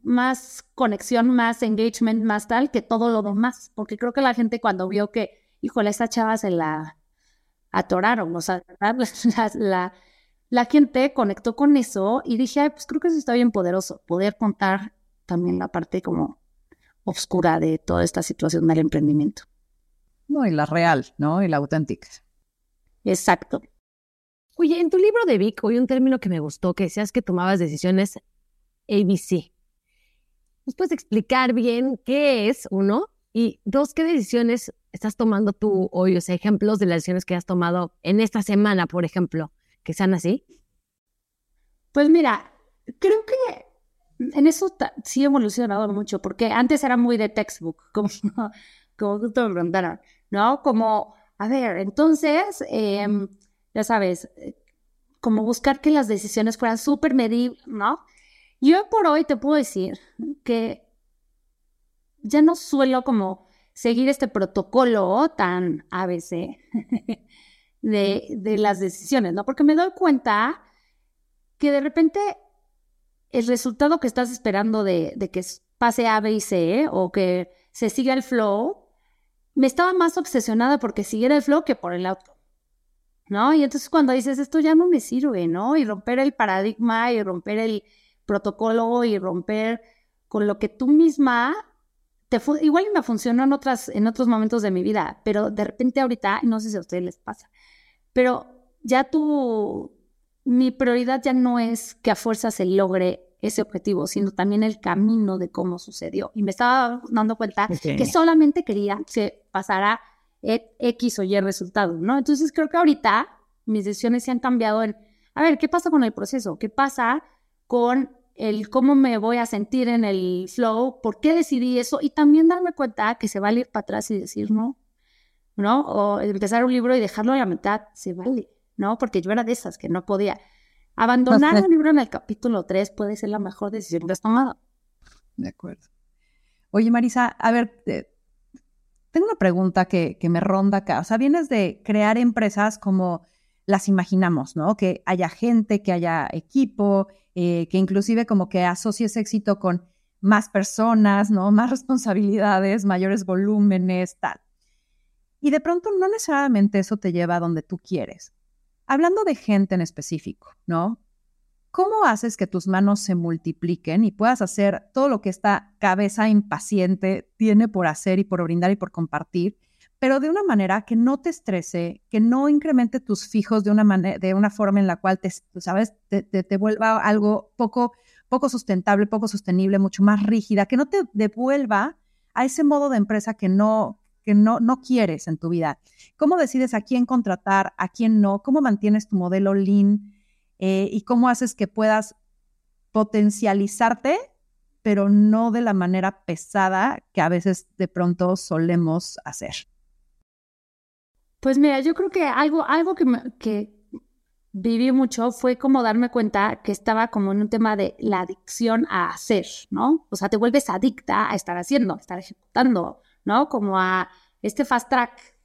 más conexión, más engagement, más tal que todo lo demás. Porque creo que la gente cuando vio que, híjole, esta chava se la, atoraron, o sea, la, la, la gente conectó con eso y dije, Ay, pues creo que eso está bien poderoso, poder contar también la parte como oscura de toda esta situación del emprendimiento. No, y la real, ¿no? Y la auténtica. Exacto. Oye, en tu libro de Vic hay un término que me gustó, que decías que tomabas decisiones ABC. ¿Nos puedes explicar bien qué es, uno? Y dos, ¿qué decisiones estás tomando tú hoy? O sea, ejemplos de las decisiones que has tomado en esta semana, por ejemplo, que sean así. Pues mira, creo que en eso sí he evolucionado mucho, porque antes era muy de textbook, como, como tú me preguntaron, ¿no? Como, a ver, entonces, em, ya sabes, eh, como buscar que las decisiones fueran súper medibles, ¿no? Yo por hoy te puedo decir que ya no suelo como seguir este protocolo tan ABC de, de las decisiones, ¿no? Porque me doy cuenta que de repente el resultado que estás esperando de, que pase A, B y C o que se siga el flow, me estaba más obsesionada porque siguiera el flow que por el outcome. ¿No? Y entonces cuando dices esto ya no me sirve, ¿no? Y romper el paradigma y romper el protocolo y romper con lo que tú misma te igual me funcionó en otras en otros momentos de mi vida, pero de repente ahorita no sé si a ustedes les pasa, pero ya tú mi prioridad ya no es que a fuerza se logre ese objetivo, sino también el camino de cómo sucedió. Y me estaba dando cuenta que solamente quería que pasara e, X o Y resultado, ¿no? Entonces creo que ahorita mis decisiones se han cambiado en, a ver, ¿qué pasa con el proceso? ¿Qué pasa con el cómo me voy a sentir en el flow? ¿Por qué decidí eso? Y también darme cuenta que se vale ir para atrás y decir no, ¿no? O empezar un libro y dejarlo a la mitad, se vale. ¿no? Porque yo era de esas que no podía. Abandonar el libro en el capítulo 3 puede ser la mejor decisión que has tomado. De acuerdo. Oye, Marisa, a ver, eh, tengo una pregunta que, me ronda acá. O sea, vienes de crear empresas como las imaginamos, ¿no? Que haya gente, que haya equipo, eh, que inclusive como que asocies éxito con más personas, ¿no? Más responsabilidades, mayores volúmenes, tal. Y de pronto no necesariamente eso te lleva a donde tú quieres. Hablando de gente en específico, ¿no? ¿Cómo haces que tus manos se multipliquen y puedas hacer todo lo que esta cabeza impaciente tiene por hacer y por brindar y por compartir, pero de una manera que no te estrese, que no incremente tus fijos de una, manera, de una forma en la cual te, ¿sabes? Te, te, vuelva algo poco, poco sustentable, poco sostenible, mucho más rígida, que no te devuelva a ese modo de empresa que no, que no, no quieres en tu vida. ¿Cómo decides a quién contratar, a quién no? ¿Cómo mantienes tu modelo lean? Eh, ¿Y cómo haces que puedas potencializarte, pero no de la manera pesada que a veces de pronto solemos hacer? Pues mira, yo creo que algo, algo que, que viví mucho fue como darme cuenta que estaba como en un tema de la adicción a hacer, ¿no? O sea, te vuelves adicta a estar haciendo, a estar ejecutando, ¿no? Como a este fast track.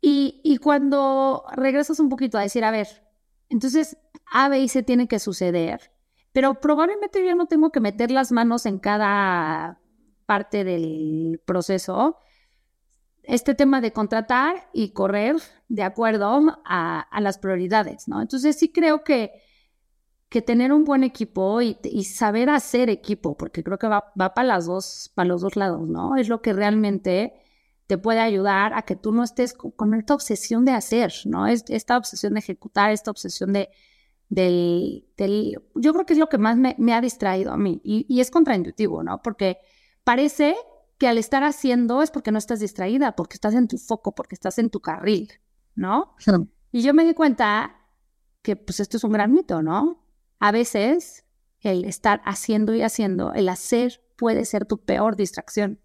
Y, cuando regresas un poquito a decir, a ver, entonces A, B y C tiene que suceder, pero probablemente yo no tengo que meter las manos en cada parte del proceso. Este tema de contratar y correr de acuerdo a, las prioridades, ¿no? Entonces sí creo que que tener un buen equipo y, saber hacer equipo, porque creo que va, va para, las dos, para los dos lados, ¿no? Es lo que realmente te puede ayudar a que tú no estés con, esta obsesión de hacer, ¿no? Es, esta obsesión de ejecutar, esta obsesión de, del, del yo creo que es lo que más me, me ha distraído a mí y, y, es contraintuitivo, ¿no? Porque parece que al estar haciendo es porque no estás distraída, porque estás en tu foco, porque estás en tu carril, ¿no? Y yo me di cuenta que pues esto es un gran mito, ¿no? A veces el estar haciendo y haciendo, el hacer puede ser tu peor distracción.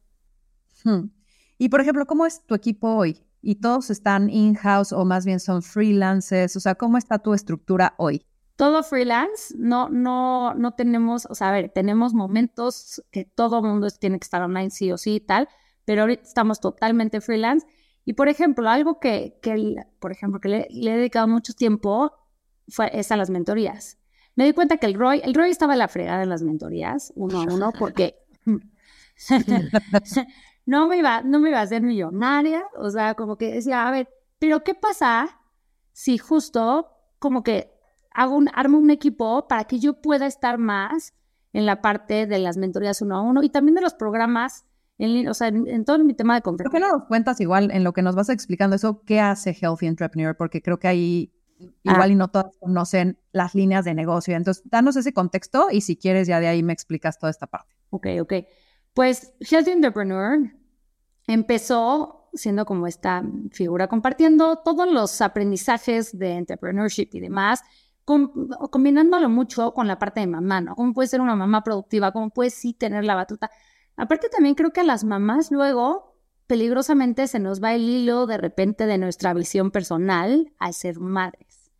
Hmm. Y por ejemplo, ¿cómo es tu equipo hoy? ¿Y todos están in-house o más bien son freelancers? O sea, ¿cómo está tu estructura hoy? Todo freelance, no, no, no tenemos, o sea, a ver, tenemos momentos que todo mundo tiene que estar online sí o sí y tal, pero ahorita estamos totalmente freelance. Y por ejemplo, algo que, que por ejemplo, que le, he dedicado mucho tiempo fue, es a las mentorías me di cuenta que el Roy, el Roy estaba la fregada en las mentorías, uno a uno, porque no me iba, no me iba a hacer millonaria, o sea, como que decía, a ver, Pero ¿qué pasa si justo como que hago un, armo un equipo para que yo pueda estar más en la parte de las mentorías uno a uno y también de los programas en, o sea, en, todo mi tema de conferencia. ¿Por qué no nos cuentas igual en lo que nos vas explicando eso, qué hace Healthy Entrepreneur? Porque creo que ahí igual ah. y no todos conocen las líneas de negocio. Entonces, danos ese contexto y si quieres ya de ahí me explicas toda esta parte. Ok, ok. Pues Healthy Entrepreneur empezó siendo como esta figura compartiendo todos los aprendizajes de entrepreneurship y demás, combinándolo mucho con la parte de mamá, ¿no? ¿Cómo puede ser una mamá productiva? ¿Cómo puede sí tener la batuta? Aparte también creo que a las mamás luego peligrosamente se nos va el hilo de repente de nuestra visión personal al ser madres.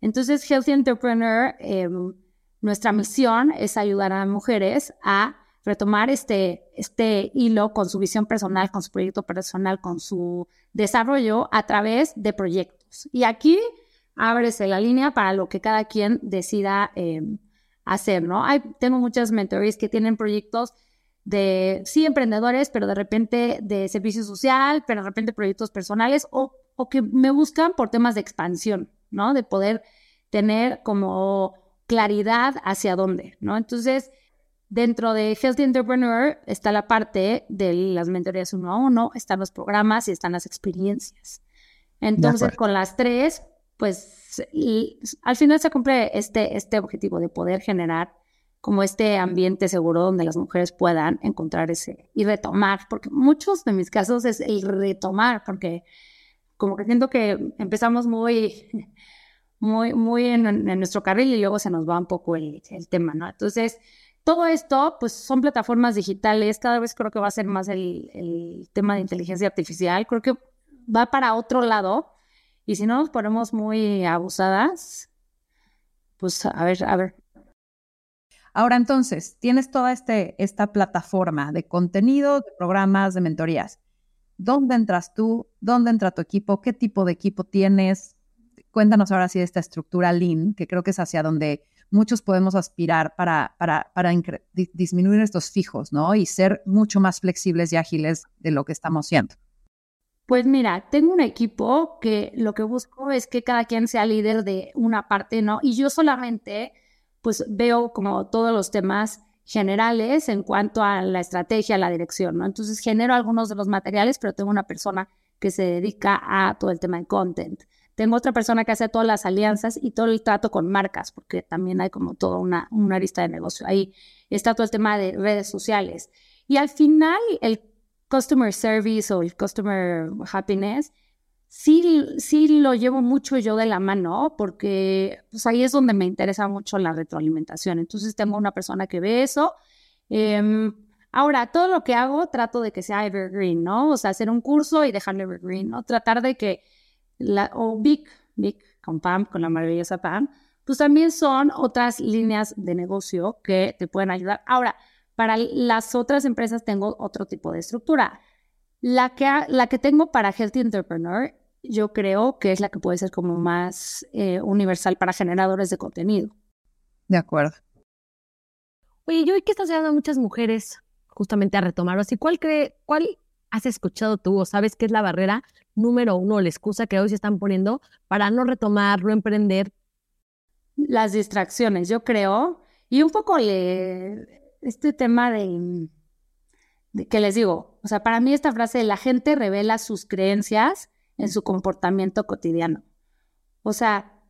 Entonces, Healthy Entrepreneur, em, nuestra misión es ayudar a mujeres a retomar este, este hilo con su visión personal, con su proyecto personal, con su desarrollo a través de proyectos. Y aquí ábrese la línea para lo que cada quien decida em, hacer, ¿no? Hay, tengo muchas mentores que tienen proyectos de, sí, emprendedores, pero de repente de servicio social, pero de repente proyectos personales o, o que me buscan por temas de expansión, ¿no? De poder tener como claridad hacia dónde, ¿no? Entonces, Dentro de Healthy Entrepreneur está la parte de las mentorías uno a uno, están los programas y están las experiencias. Entonces, con las tres, pues al final se cumple este, este objetivo de poder generar como este ambiente seguro donde las mujeres puedan encontrar ese y retomar, porque muchos de mis casos es el retomar, porque como que siento que empezamos muy, muy, muy en, nuestro carril y luego se nos va un poco el, el tema, ¿no? Entonces, todo esto, pues son plataformas digitales, cada vez creo que va a ser más el, tema de inteligencia artificial, creo que va para otro lado y si no nos ponemos muy abusadas, pues a ver, a ver. Ahora entonces, tienes toda este, esta plataforma de contenido, de programas, de mentorías. ¿Dónde entras tú? ¿Dónde entra tu equipo? ¿Qué tipo de equipo tienes? Cuéntanos ahora sí de esta estructura Lean, que creo que es hacia donde muchos podemos aspirar para, para, para disminuir estos fijos, ¿no? Y ser mucho más flexibles y ágiles de lo que estamos siendo. Pues mira, tengo un equipo que lo que busco es que cada quien sea líder de una parte, ¿no? Y yo solamente, pues veo como todos los temas generales en cuanto a la estrategia, la dirección, ¿no? Entonces genero algunos de los materiales, pero tengo una persona que se dedica a todo el tema de content. Tengo otra persona que hace todas las alianzas y todo el trato con marcas, porque también hay como toda una, una arista de negocio. Ahí está todo el tema de redes sociales. Y al final, el customer service o el customer happiness, sí, sí lo llevo mucho yo de la mano, porque pues ahí es donde me interesa mucho la retroalimentación. Entonces tengo una persona que ve eso. Em, ahora, todo lo que hago trato de que sea evergreen, ¿no? O sea, hacer un curso y dejarlo evergreen, ¿no? Tratar de que la, o Big, Big con Pam, con la maravillosa Pam, pues también son otras líneas de negocio que te pueden ayudar. Ahora, para las otras empresas tengo otro tipo de estructura. La que, la que tengo para Healthy Entrepreneur, yo creo que es la que puede ser como más eh, universal para generadores de contenido. De acuerdo. Oye, yo hoy que estás ayudando a muchas mujeres justamente a retomar, así, ¿cuál cree, cuál has escuchado tú o sabes qué es la barrera número uno, la excusa que hoy se están poniendo para no retomar, no emprender? Las distracciones, yo creo. Y un poco este tema de, de, que les digo, o sea, para mí esta frase de la gente revela sus creencias en su comportamiento cotidiano. O sea,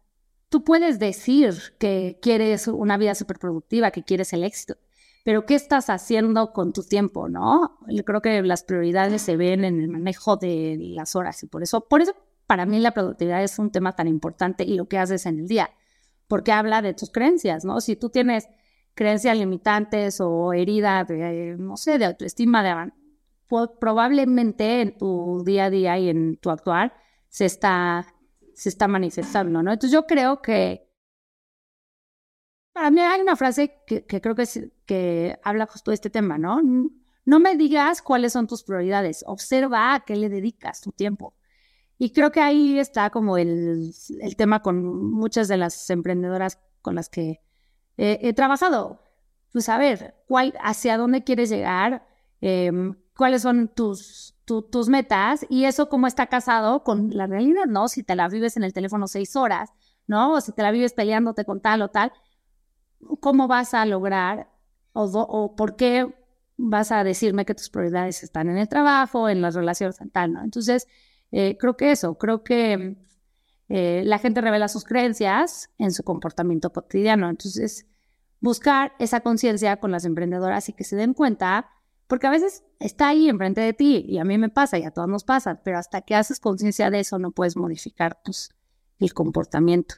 tú puedes decir que quieres una vida súper productiva, que quieres el éxito, pero ¿qué estás haciendo con tu tiempo, no? Yo creo que las prioridades se ven en el manejo de las horas y por eso, por eso para mí la productividad es un tema tan importante y lo que haces en el día, porque habla de tus creencias, ¿no? Si tú tienes creencias limitantes o herida de, no sé, de autoestima, de, probablemente en tu día a día y en tu actuar se está, se está manifestando, ¿no? Entonces yo creo que para mí hay una frase que, creo que, que habla justo de este tema, ¿no? No me digas cuáles son tus prioridades, observa a qué le dedicas tu tiempo. Y creo que ahí está como el, tema con muchas de las emprendedoras con las que he trabajado. Pues a ver, cuál, hacia dónde quieres llegar, em, cuáles son tus, tus metas y eso como está casado con la realidad, ¿no? Si te la vives en el teléfono seis horas, ¿no? O si te la vives peleándote con tal o tal, ¿cómo vas a lograr o, o por qué vas a decirme que tus prioridades están en el trabajo, en las relaciones tal, ¿no? Entonces, eh, creo que eso, creo que eh, la gente revela sus creencias en su comportamiento cotidiano. Entonces, buscar esa conciencia con las emprendedoras y que se den cuenta, porque a veces está ahí enfrente de ti y a mí me pasa y a todos nos pasa, pero hasta que haces conciencia de eso no puedes modificar pues, el comportamiento.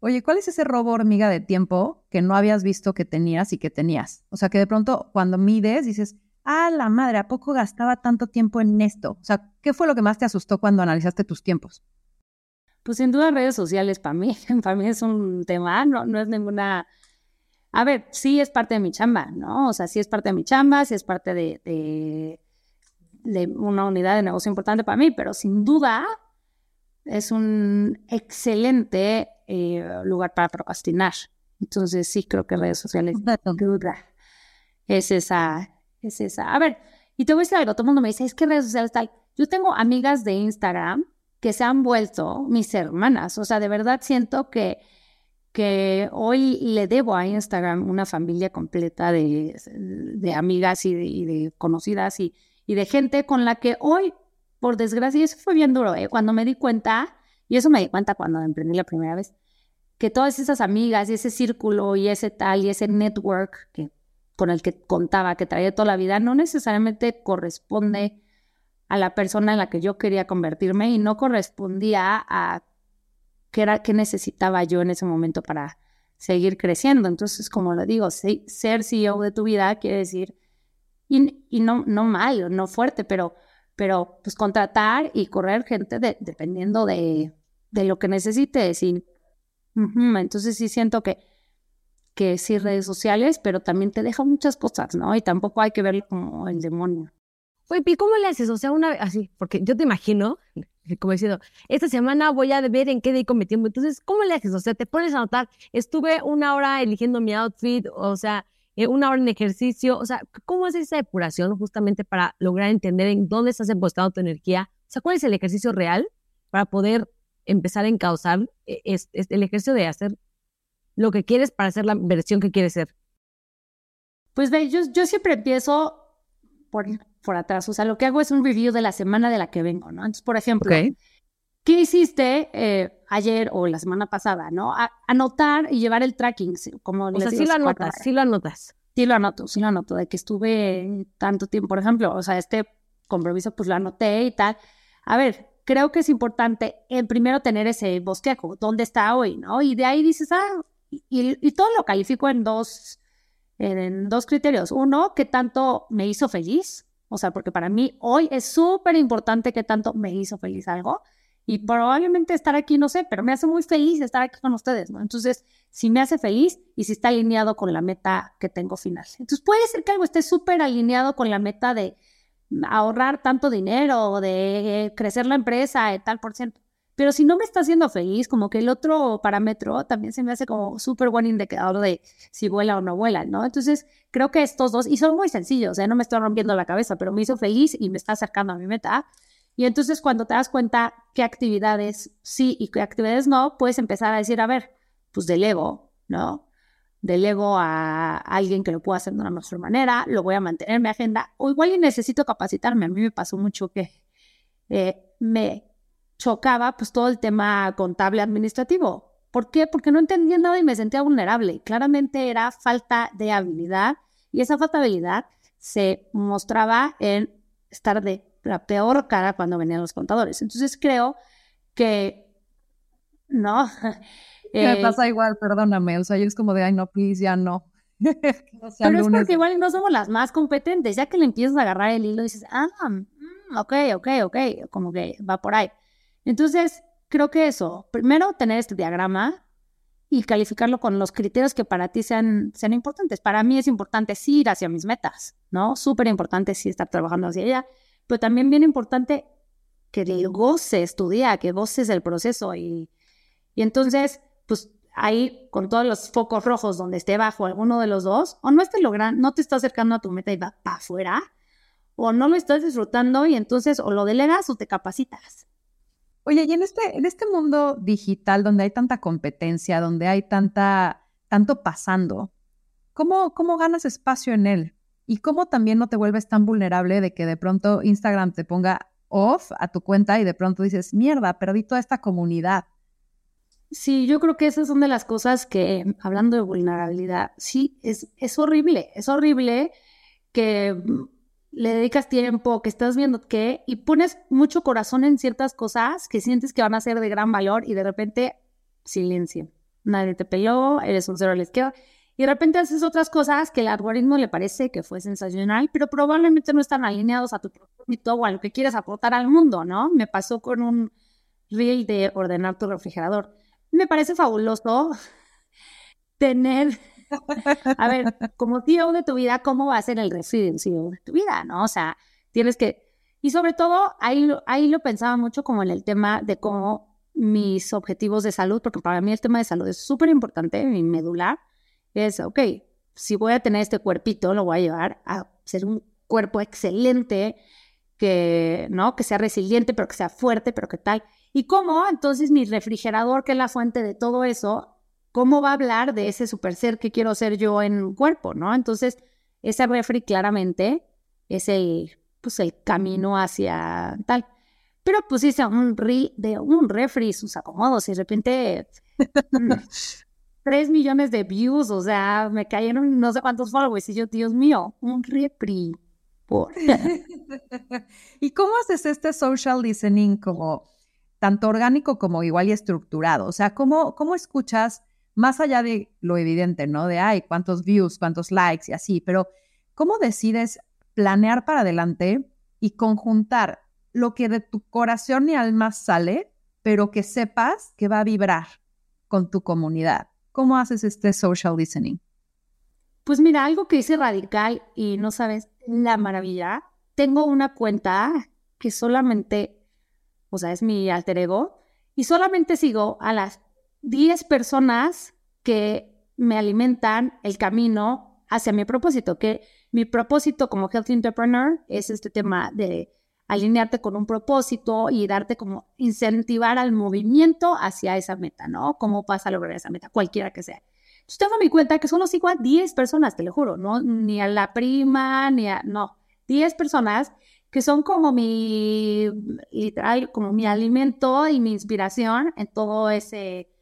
Oye, ¿cuál es ese robo hormiga de tiempo que no habías visto que tenías y que tenías? O sea, que de pronto cuando mides dices, ah, la madre, ¿a poco gastaba tanto tiempo en esto? O sea, ¿qué fue lo que más te asustó cuando analizaste tus tiempos? Pues sin duda redes sociales para mí, para mí es un tema, no, no es ninguna... A ver, sí es parte de mi chamba, ¿no? O sea, sí es parte de mi chamba, sí es parte de, de, de una unidad de negocio importante para mí, pero sin duda es un excelente eh, lugar para procrastinar. Entonces sí creo que redes sociales es esa, es esa. A ver, y te voy a decir algo, todo el mundo me dice, es que redes sociales tal. Yo tengo amigas de Instagram que se han vuelto mis hermanas. O sea, de verdad siento que, que hoy le debo a Instagram una familia completa de, de amigas y de, conocidas y, y, de gente con la que hoy, por desgracia, eso fue bien duro, ¿eh? Cuando me di cuenta y eso me di cuenta cuando emprendí la primera vez, que todas esas amigas y ese círculo y ese tal y ese network que, con el que contaba, que traía toda la vida, no necesariamente corresponde a la persona en la que yo quería convertirme y no correspondía a qué era qué necesitaba yo en ese momento para seguir creciendo. Entonces, como lo digo, ser CEO de tu vida quiere decir, y, y no, no mal, no fuerte, pero pero pues contratar y correr gente dependiendo de, de, lo que necesites. Y, entonces sí siento que, que sí redes sociales, pero también te deja muchas cosas, ¿no? Y tampoco hay que verlo como el demonio. Oye, ¿y cómo le haces? O sea, una así, porque yo te imagino, como diciendo, esta semana voy a ver en qué dedico mi tiempo. Entonces, ¿cómo le haces? O sea, te pones a notar, estuve una hora eligiendo mi outfit, o sea, eh, una hora en ejercicio, o sea, ¿cómo es esa depuración justamente para lograr entender en dónde estás apostando tu energía? O sea, ¿cuál es el ejercicio real para poder empezar a encauzar eh, el ejercicio de hacer lo que quieres para hacer la versión que quieres ser? Pues ve, yo, yo siempre empiezo por, por atrás, o sea, lo que hago es un review de la semana de la que vengo, ¿no? Entonces, por ejemplo, ¿qué hiciste eh, ayer o la semana pasada, no? anotar y llevar el tracking, como O sea, sí lo anotas, sí lo anotas. Sí lo anoto, sí lo anoto, de que estuve tanto tiempo, por ejemplo, o sea, este compromiso pues lo anoté y tal. A ver, creo que es importante en primero tener ese bosquejo, dónde está hoy, ¿no? Y de ahí dices, ah, y, y todo lo califico en dos, en dos criterios. Uno, qué tanto me hizo feliz, o sea, porque para mí hoy es súper importante qué tanto me hizo feliz algo. Y probablemente estar aquí, no sé, pero me hace muy feliz estar aquí con ustedes, ¿no? Entonces, si me hace feliz y si está alineado con la meta que tengo final. Entonces, puede ser que algo esté súper alineado con la meta de ahorrar tanto dinero o de crecer la empresa de tal por ciento. Pero si no me está haciendo feliz, como que el otro parámetro también se me hace como súper buen indicador de si vuela o no vuela, ¿no? Entonces, creo que estos dos, y son muy sencillos, o no me estoy rompiendo la cabeza, pero me hizo feliz y me está acercando a mi meta. Y entonces cuando te das cuenta qué actividades sí y qué actividades no, puedes empezar a decir, a ver, pues delego, ¿no? Delego a alguien que lo pueda hacer de una mejor manera, lo voy a mantener en mi agenda, o igual y necesito capacitarme. A mí me pasó mucho que eh, me chocaba pues todo el tema contable administrativo. ¿Por qué? Porque no entendía nada y me sentía vulnerable. Claramente era falta de habilidad y esa falta de habilidad se mostraba en estar de la peor cara cuando venían los contadores. Entonces creo que no. Me eh, pasa igual, perdóname. O sea, yo es como de, ay, no, please, ya no. pero es porque igual no somos las más competentes. Ya que le empiezas a agarrar el hilo, dices, ah, mm, ok, ok, ok, como que va por ahí. Entonces, creo que eso, primero tener este diagrama y calificarlo con los criterios que para ti sean, sean importantes. Para mí es importante sí ir hacia mis metas, ¿no? Súper importante sí estar trabajando hacia ella pero también bien importante que goces tu día, que goces el proceso y, y entonces, pues ahí con todos los focos rojos donde esté bajo alguno de los dos, o no esté logrando, no te está acercando a tu meta y va para afuera, o no lo estás disfrutando y entonces o lo delegas o te capacitas. Oye, y en este, en este mundo digital donde hay tanta competencia, donde hay tanta, tanto pasando, ¿cómo, ¿cómo ganas espacio en él? ¿Y cómo también no te vuelves tan vulnerable de que de pronto Instagram te ponga off a tu cuenta y de pronto dices, mierda, perdí toda esta comunidad? Sí, yo creo que esas son de las cosas que, hablando de vulnerabilidad, sí, es, es horrible, es horrible que le dedicas tiempo, que estás viendo que, y pones mucho corazón en ciertas cosas que sientes que van a ser de gran valor y de repente silencio. Nadie te peló, eres un cero a la izquierda. Y de repente haces otras cosas que el algoritmo le parece que fue sensacional, pero probablemente no están alineados a tu propósito o a lo que quieres aportar al mundo, ¿no? Me pasó con un reel de ordenar tu refrigerador. Me parece fabuloso tener a ver, como CEO de tu vida, ¿cómo va a ser el residuo CEO de tu vida, no? O sea, tienes que... Y sobre todo, ahí, ahí lo pensaba mucho como en el tema de cómo mis objetivos de salud, porque para mí el tema de salud es súper importante, mi medular, es, ok, si voy a tener este cuerpito, lo voy a llevar a ser un cuerpo excelente, que, ¿no? Que sea resiliente, pero que sea fuerte, pero que tal. ¿Y cómo? Entonces mi refrigerador, que es la fuente de todo eso, ¿cómo va a hablar de ese super ser que quiero ser yo en cuerpo, no? Entonces, ese refri claramente es el, pues, el camino hacia tal. Pero pusiste un, de un refri sus acomodos y de repente mm, tres millones de views, o sea, me cayeron no sé cuántos followers y yo, Dios mío, un refri. Por... ¿Y cómo haces este social listening como tanto orgánico como igual y estructurado? O sea, ¿cómo, cómo escuchas más allá de lo evidente, ¿no? De, ay, cuántos views, cuántos likes y así, pero ¿cómo decides planear para adelante y conjuntar lo que de tu corazón y alma sale, pero que sepas que va a vibrar con tu comunidad? ¿Cómo haces este social listening? Pues mira, algo que hice radical y no sabes la maravilla, tengo una cuenta que solamente, o sea, es mi alter ego, y solamente sigo a las 10 personas que me alimentan el camino hacia mi propósito, que mi propósito como health entrepreneur es este tema de alinearte con un propósito y darte como incentivar al movimiento hacia esa meta, ¿no? ¿Cómo vas a lograr esa meta? Cualquiera que sea. Entonces tengo mi cuenta que solo sigo a 10 personas, te lo juro, ¿no? Ni a la prima, ni a, no, 10 personas que son como mi, literal, como mi alimento y mi inspiración en todo ese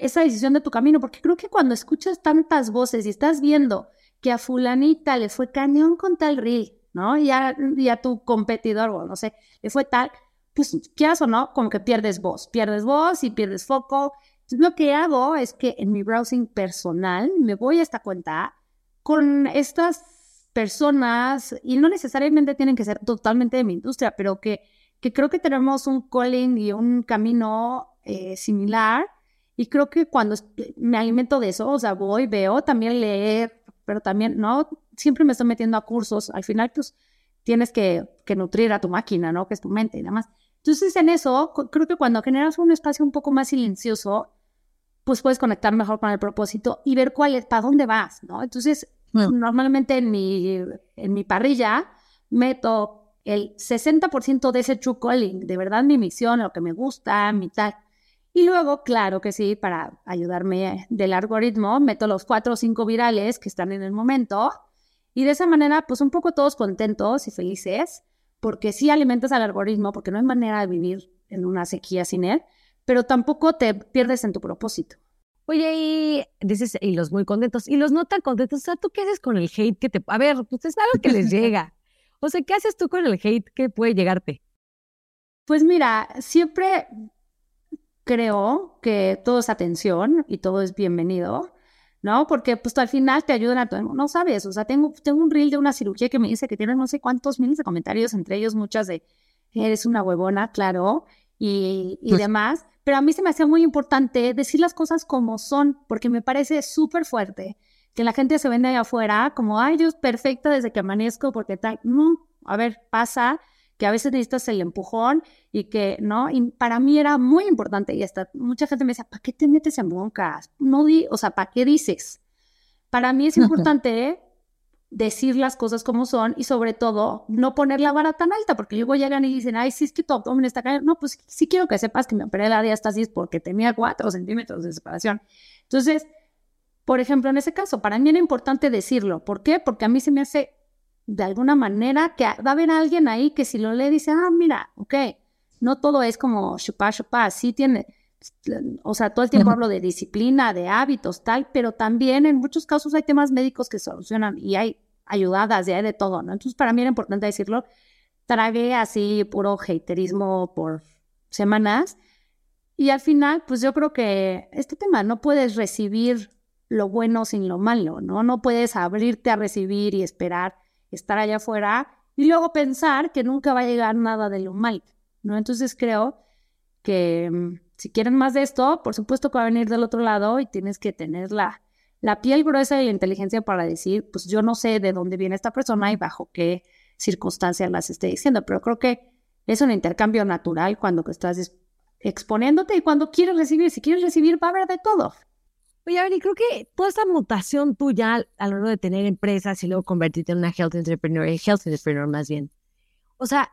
esa decisión de tu camino, porque creo que cuando escuchas tantas voces y estás viendo que a fulanita le fue cañón con tal reel, ¿no? Y a, tu competidor, o no sé, le fue tal, pues quieras o no, como que pierdes voz, pierdes voz y pierdes foco. Entonces, lo que hago es que en mi browsing personal me voy a esta cuenta con estas personas, y no necesariamente tienen que ser totalmente de mi industria, pero que, que creo que tenemos un calling y un camino eh, similar y creo que cuando me alimento de eso, o sea, voy, veo, también leer, pero también, ¿no? Siempre me estoy metiendo a cursos. Al final, pues, tienes que, que nutrir a tu máquina, ¿no? Que es tu mente y demás. Entonces, en eso, creo que cuando generas un espacio un poco más silencioso, pues puedes conectar mejor con el propósito y ver cuál es, para dónde vas, ¿no? Entonces, normalmente en mi, en mi parrilla meto el 60% de ese true calling, de verdad mi misión, lo que me gusta, mi tal. Y luego, claro que sí, para ayudarme del algoritmo, meto los cuatro o cinco virales que están en el momento. Y de esa manera, pues un poco todos contentos y felices, porque sí alimentas al algoritmo, porque no hay manera de vivir en una sequía sin él, pero tampoco te pierdes en tu propósito. Oye, y dices, y los muy contentos, y los no tan contentos, o sea, ¿tú qué haces con el hate que te... A ver, pues es algo que les llega. O sea, ¿qué haces tú con el hate que puede llegarte? Pues mira, siempre creo que todo es atención y todo es bienvenido, ¿no? Porque pues al final te ayudan a todo, no sabes, o sea, tengo, tengo un reel de una cirugía que me dice que tiene no sé cuántos miles de comentarios, entre ellos muchas de, eres una huevona, claro, y, y pues demás, pero a mí se me hacía muy importante decir las cosas como son, porque me parece súper fuerte que la gente se vende allá afuera como, ay, yo es perfecta desde que amanezco porque tal, no, a ver, pasa que a veces necesitas el empujón y que, ¿no? Y para mí era muy importante y hasta mucha gente me decía, ¿para qué te metes en broncas? No di, o sea, ¿para qué dices? Para mí es importante decir las cosas como son y sobre todo no poner la vara tan alta, porque luego llegan y dicen, ay, sí es que tu abdomen está cayendo. No, pues sí quiero que sepas que me operé la diástasis porque tenía cuatro centímetros de separación. Entonces, por ejemplo, en ese caso, para mí era importante decirlo. ¿Por qué? Porque a mí se me hace de alguna manera que va a haber alguien ahí que si lo lee dice, ah, mira, ok, no todo es como chupa, chupa, sí tiene, o sea, todo el tiempo hablo de disciplina, de hábitos, tal, pero también en muchos casos hay temas médicos que solucionan y hay ayudadas y hay de todo, ¿no? Entonces, para mí era importante decirlo. Tragué así puro haterismo por semanas y al final, pues yo creo que este tema no puedes recibir lo bueno sin lo malo, ¿no? No puedes abrirte a recibir y esperar estar allá afuera y luego pensar que nunca va a llegar nada de lo mal, ¿no? Entonces creo que mm, si quieren más de esto, por supuesto que va a venir del otro lado y tienes que tener la, la piel gruesa y la inteligencia para decir, pues yo no sé de dónde viene esta persona y bajo qué circunstancias las esté diciendo, pero creo que es un intercambio natural cuando estás exponiéndote y cuando quieres recibir, si quieres recibir va a haber de todo. Oye, a y creo que toda esta mutación tuya a lo largo de tener empresas y luego convertirte en una health entrepreneur, eh, health entrepreneur más bien, o sea,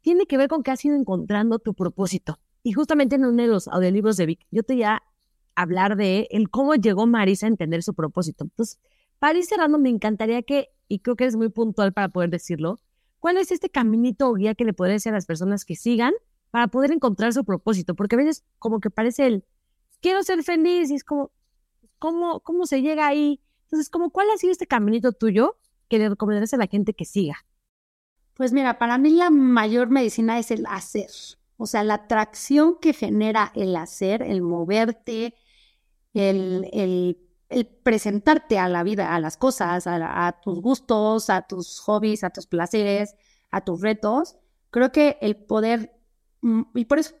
tiene que ver con que has ido encontrando tu propósito. Y justamente en uno de los audiolibros de Vic, yo te iba a hablar de el cómo llegó Marisa a entender su propósito. Entonces, para ir cerrando, me encantaría que, y creo que eres muy puntual para poder decirlo, ¿cuál es este caminito o guía que le podría decir a las personas que sigan para poder encontrar su propósito? Porque a veces como que parece el, quiero ser feliz y es como, ¿Cómo, cómo se llega ahí? Entonces, como, ¿cuál ha sido este caminito tuyo que le recomendarías a la gente que siga? Pues mira, para mí la mayor medicina es el hacer. O sea, la atracción que genera el hacer, el moverte, el, el, presentarte a la vida, a las cosas, a, a, tus gustos, a tus hobbies, a tus placeres, a tus retos. Creo que el poder, mm, y por eso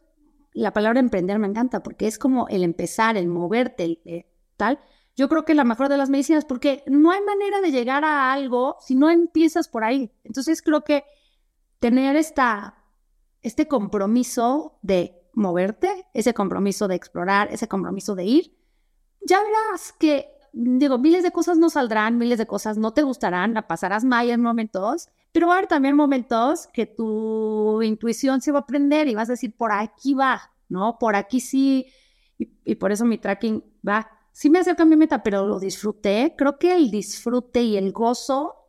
la palabra emprender me encanta, porque es como el empezar, el moverte, el, yo creo que la mejor de las medicinas, porque no hay manera de llegar a algo si no empiezas por ahí. Entonces creo que tener esta, este compromiso de moverte, ese compromiso de explorar, ese compromiso de ir, ya verás que, digo, miles de cosas no saldrán, miles de cosas no te gustarán, la pasarás mal en momentos, pero va a haber también momentos que tu intuición se va a prender y vas a decir, por aquí va, ¿no? Por aquí sí, y por eso mi tracking va sí me acerca a mi meta, pero lo disfruté. Creo que el disfrute y el gozo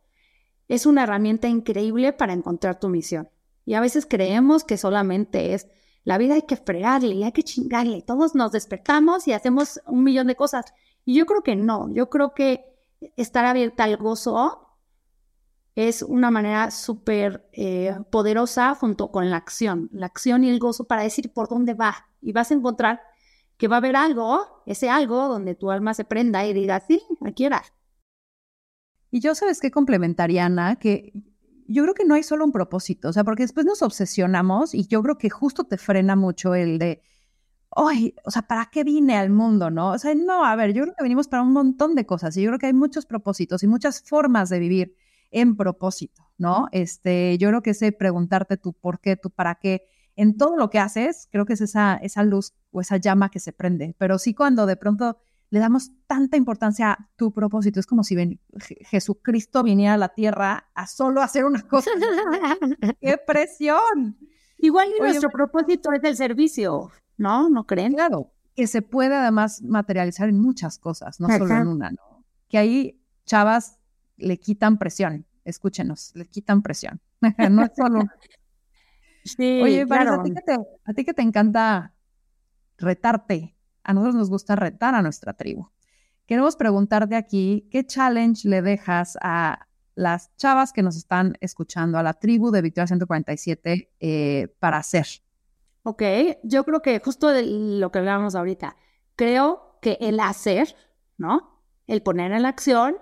es una herramienta increíble para encontrar tu misión. Y a veces creemos que solamente es la vida hay que fregarle y hay que chingarle. Todos nos despertamos y hacemos un millón de cosas. Y yo creo que no. Yo creo que estar abierta al gozo es una manera súper eh, poderosa junto con la acción. La acción y el gozo para decir por dónde va. Y vas a encontrar que va a haber algo, ese algo donde tu alma se prenda y diga, sí, aquí era. Y yo, ¿sabes qué complementaría, Ana? Que yo creo que no hay solo un propósito, o sea, porque después nos obsesionamos y yo creo que justo te frena mucho el de, ay, o sea, ¿para qué vine al mundo, no? O sea, no, a ver, yo creo que venimos para un montón de cosas y yo creo que hay muchos propósitos y muchas formas de vivir en propósito, ¿no? Este, yo creo que ese preguntarte tú por qué, tú para qué, en todo lo que haces, creo que es esa, esa luz o esa llama que se prende. Pero sí cuando de pronto le damos tanta importancia a tu propósito, es como si Jesucristo viniera a la tierra a solo hacer una cosa. ¡Qué presión! Igual y nuestro propósito es el servicio, ¿no? ¿No creen? Claro, que se puede además materializar en muchas cosas, no solo en una, ¿no? Que ahí chavas le quitan presión, escúchenos, le quitan presión. no es solo Oye, claro. a, ti que te, a ti que te encanta retarte, a nosotros nos gusta retar a nuestra tribu. Queremos preguntarte aquí, ¿qué challenge le dejas a las chavas que nos están escuchando, a la tribu de Victoria 147 eh, para hacer? Ok, yo creo que justo de lo que hablábamos ahorita, creo que el hacer, ¿no? El poner en la acción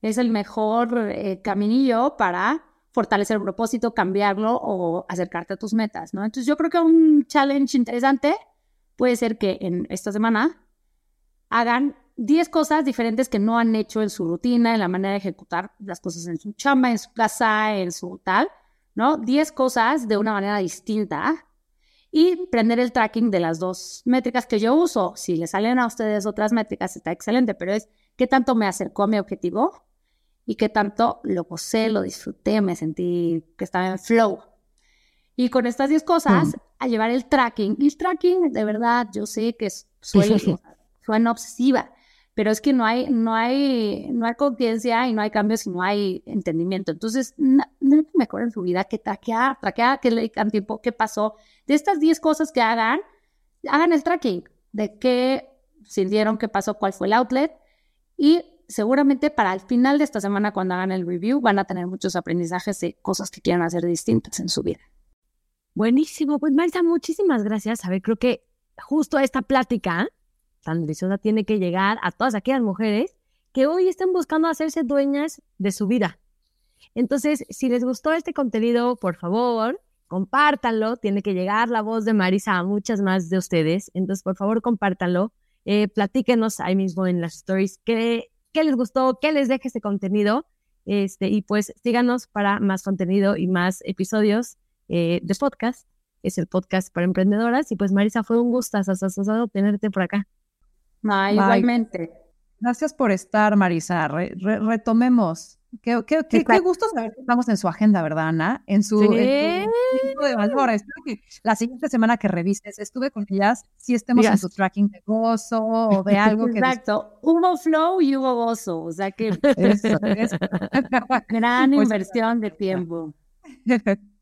es el mejor eh, caminillo para fortalecer el propósito, cambiarlo o acercarte a tus metas, ¿no? Entonces yo creo que un challenge interesante puede ser que en esta semana hagan 10 cosas diferentes que no han hecho en su rutina, en la manera de ejecutar las cosas en su chamba, en su casa, en su tal, ¿no? 10 cosas de una manera distinta y prender el tracking de las dos métricas que yo uso. Si le salen a ustedes otras métricas, está excelente, pero es qué tanto me acercó a mi objetivo y qué tanto lo gocé, lo disfruté, me sentí que estaba en flow. Y con estas 10 cosas, Mm. a llevar el tracking. Y el tracking, de verdad, yo sé que suena, obsesiva, pero es que no hay, no hay, no hay conciencia y no hay cambios si no hay entendimiento. Entonces, na- no hay mejor en su vida que traquear, traquear, que le tiempo, qué pasó. De estas 10 cosas que hagan, hagan el tracking de qué sintieron, qué pasó, cuál fue el outlet y seguramente para el final de esta semana cuando hagan el review van a tener muchos aprendizajes de cosas que quieran hacer distintas en su vida. Buenísimo. Pues Marisa, muchísimas gracias. A ver, creo que justo esta plática tan deliciosa tiene que llegar a todas aquellas mujeres que hoy están buscando hacerse dueñas de su vida. Entonces, si les gustó este contenido, por favor, compártanlo. Tiene que llegar la voz de Marisa a muchas más de ustedes. Entonces, por favor, compártanlo. Eh, platíquenos ahí mismo en las stories qué, qué les gustó, qué les deja este contenido. Este, y pues síganos para más contenido y más episodios eh, de podcast. Es el podcast para emprendedoras. Y pues, Marisa, fue un gusto tenerte por acá. Igualmente. Gracias por estar, Marisa. Re- re- retomemos. Qué, qué- qué- qué gusto saber que estamos en su agenda, ¿verdad, Ana? En su, Sí. en su punto de valor. Espero que la siguiente semana que revises, estuve con ellas, si estemos en su tracking de gozo o de algo que... Exacto. Hubo flow y hubo gozo. O sea que Eso, eso. gran Pues, inversión de tiempo.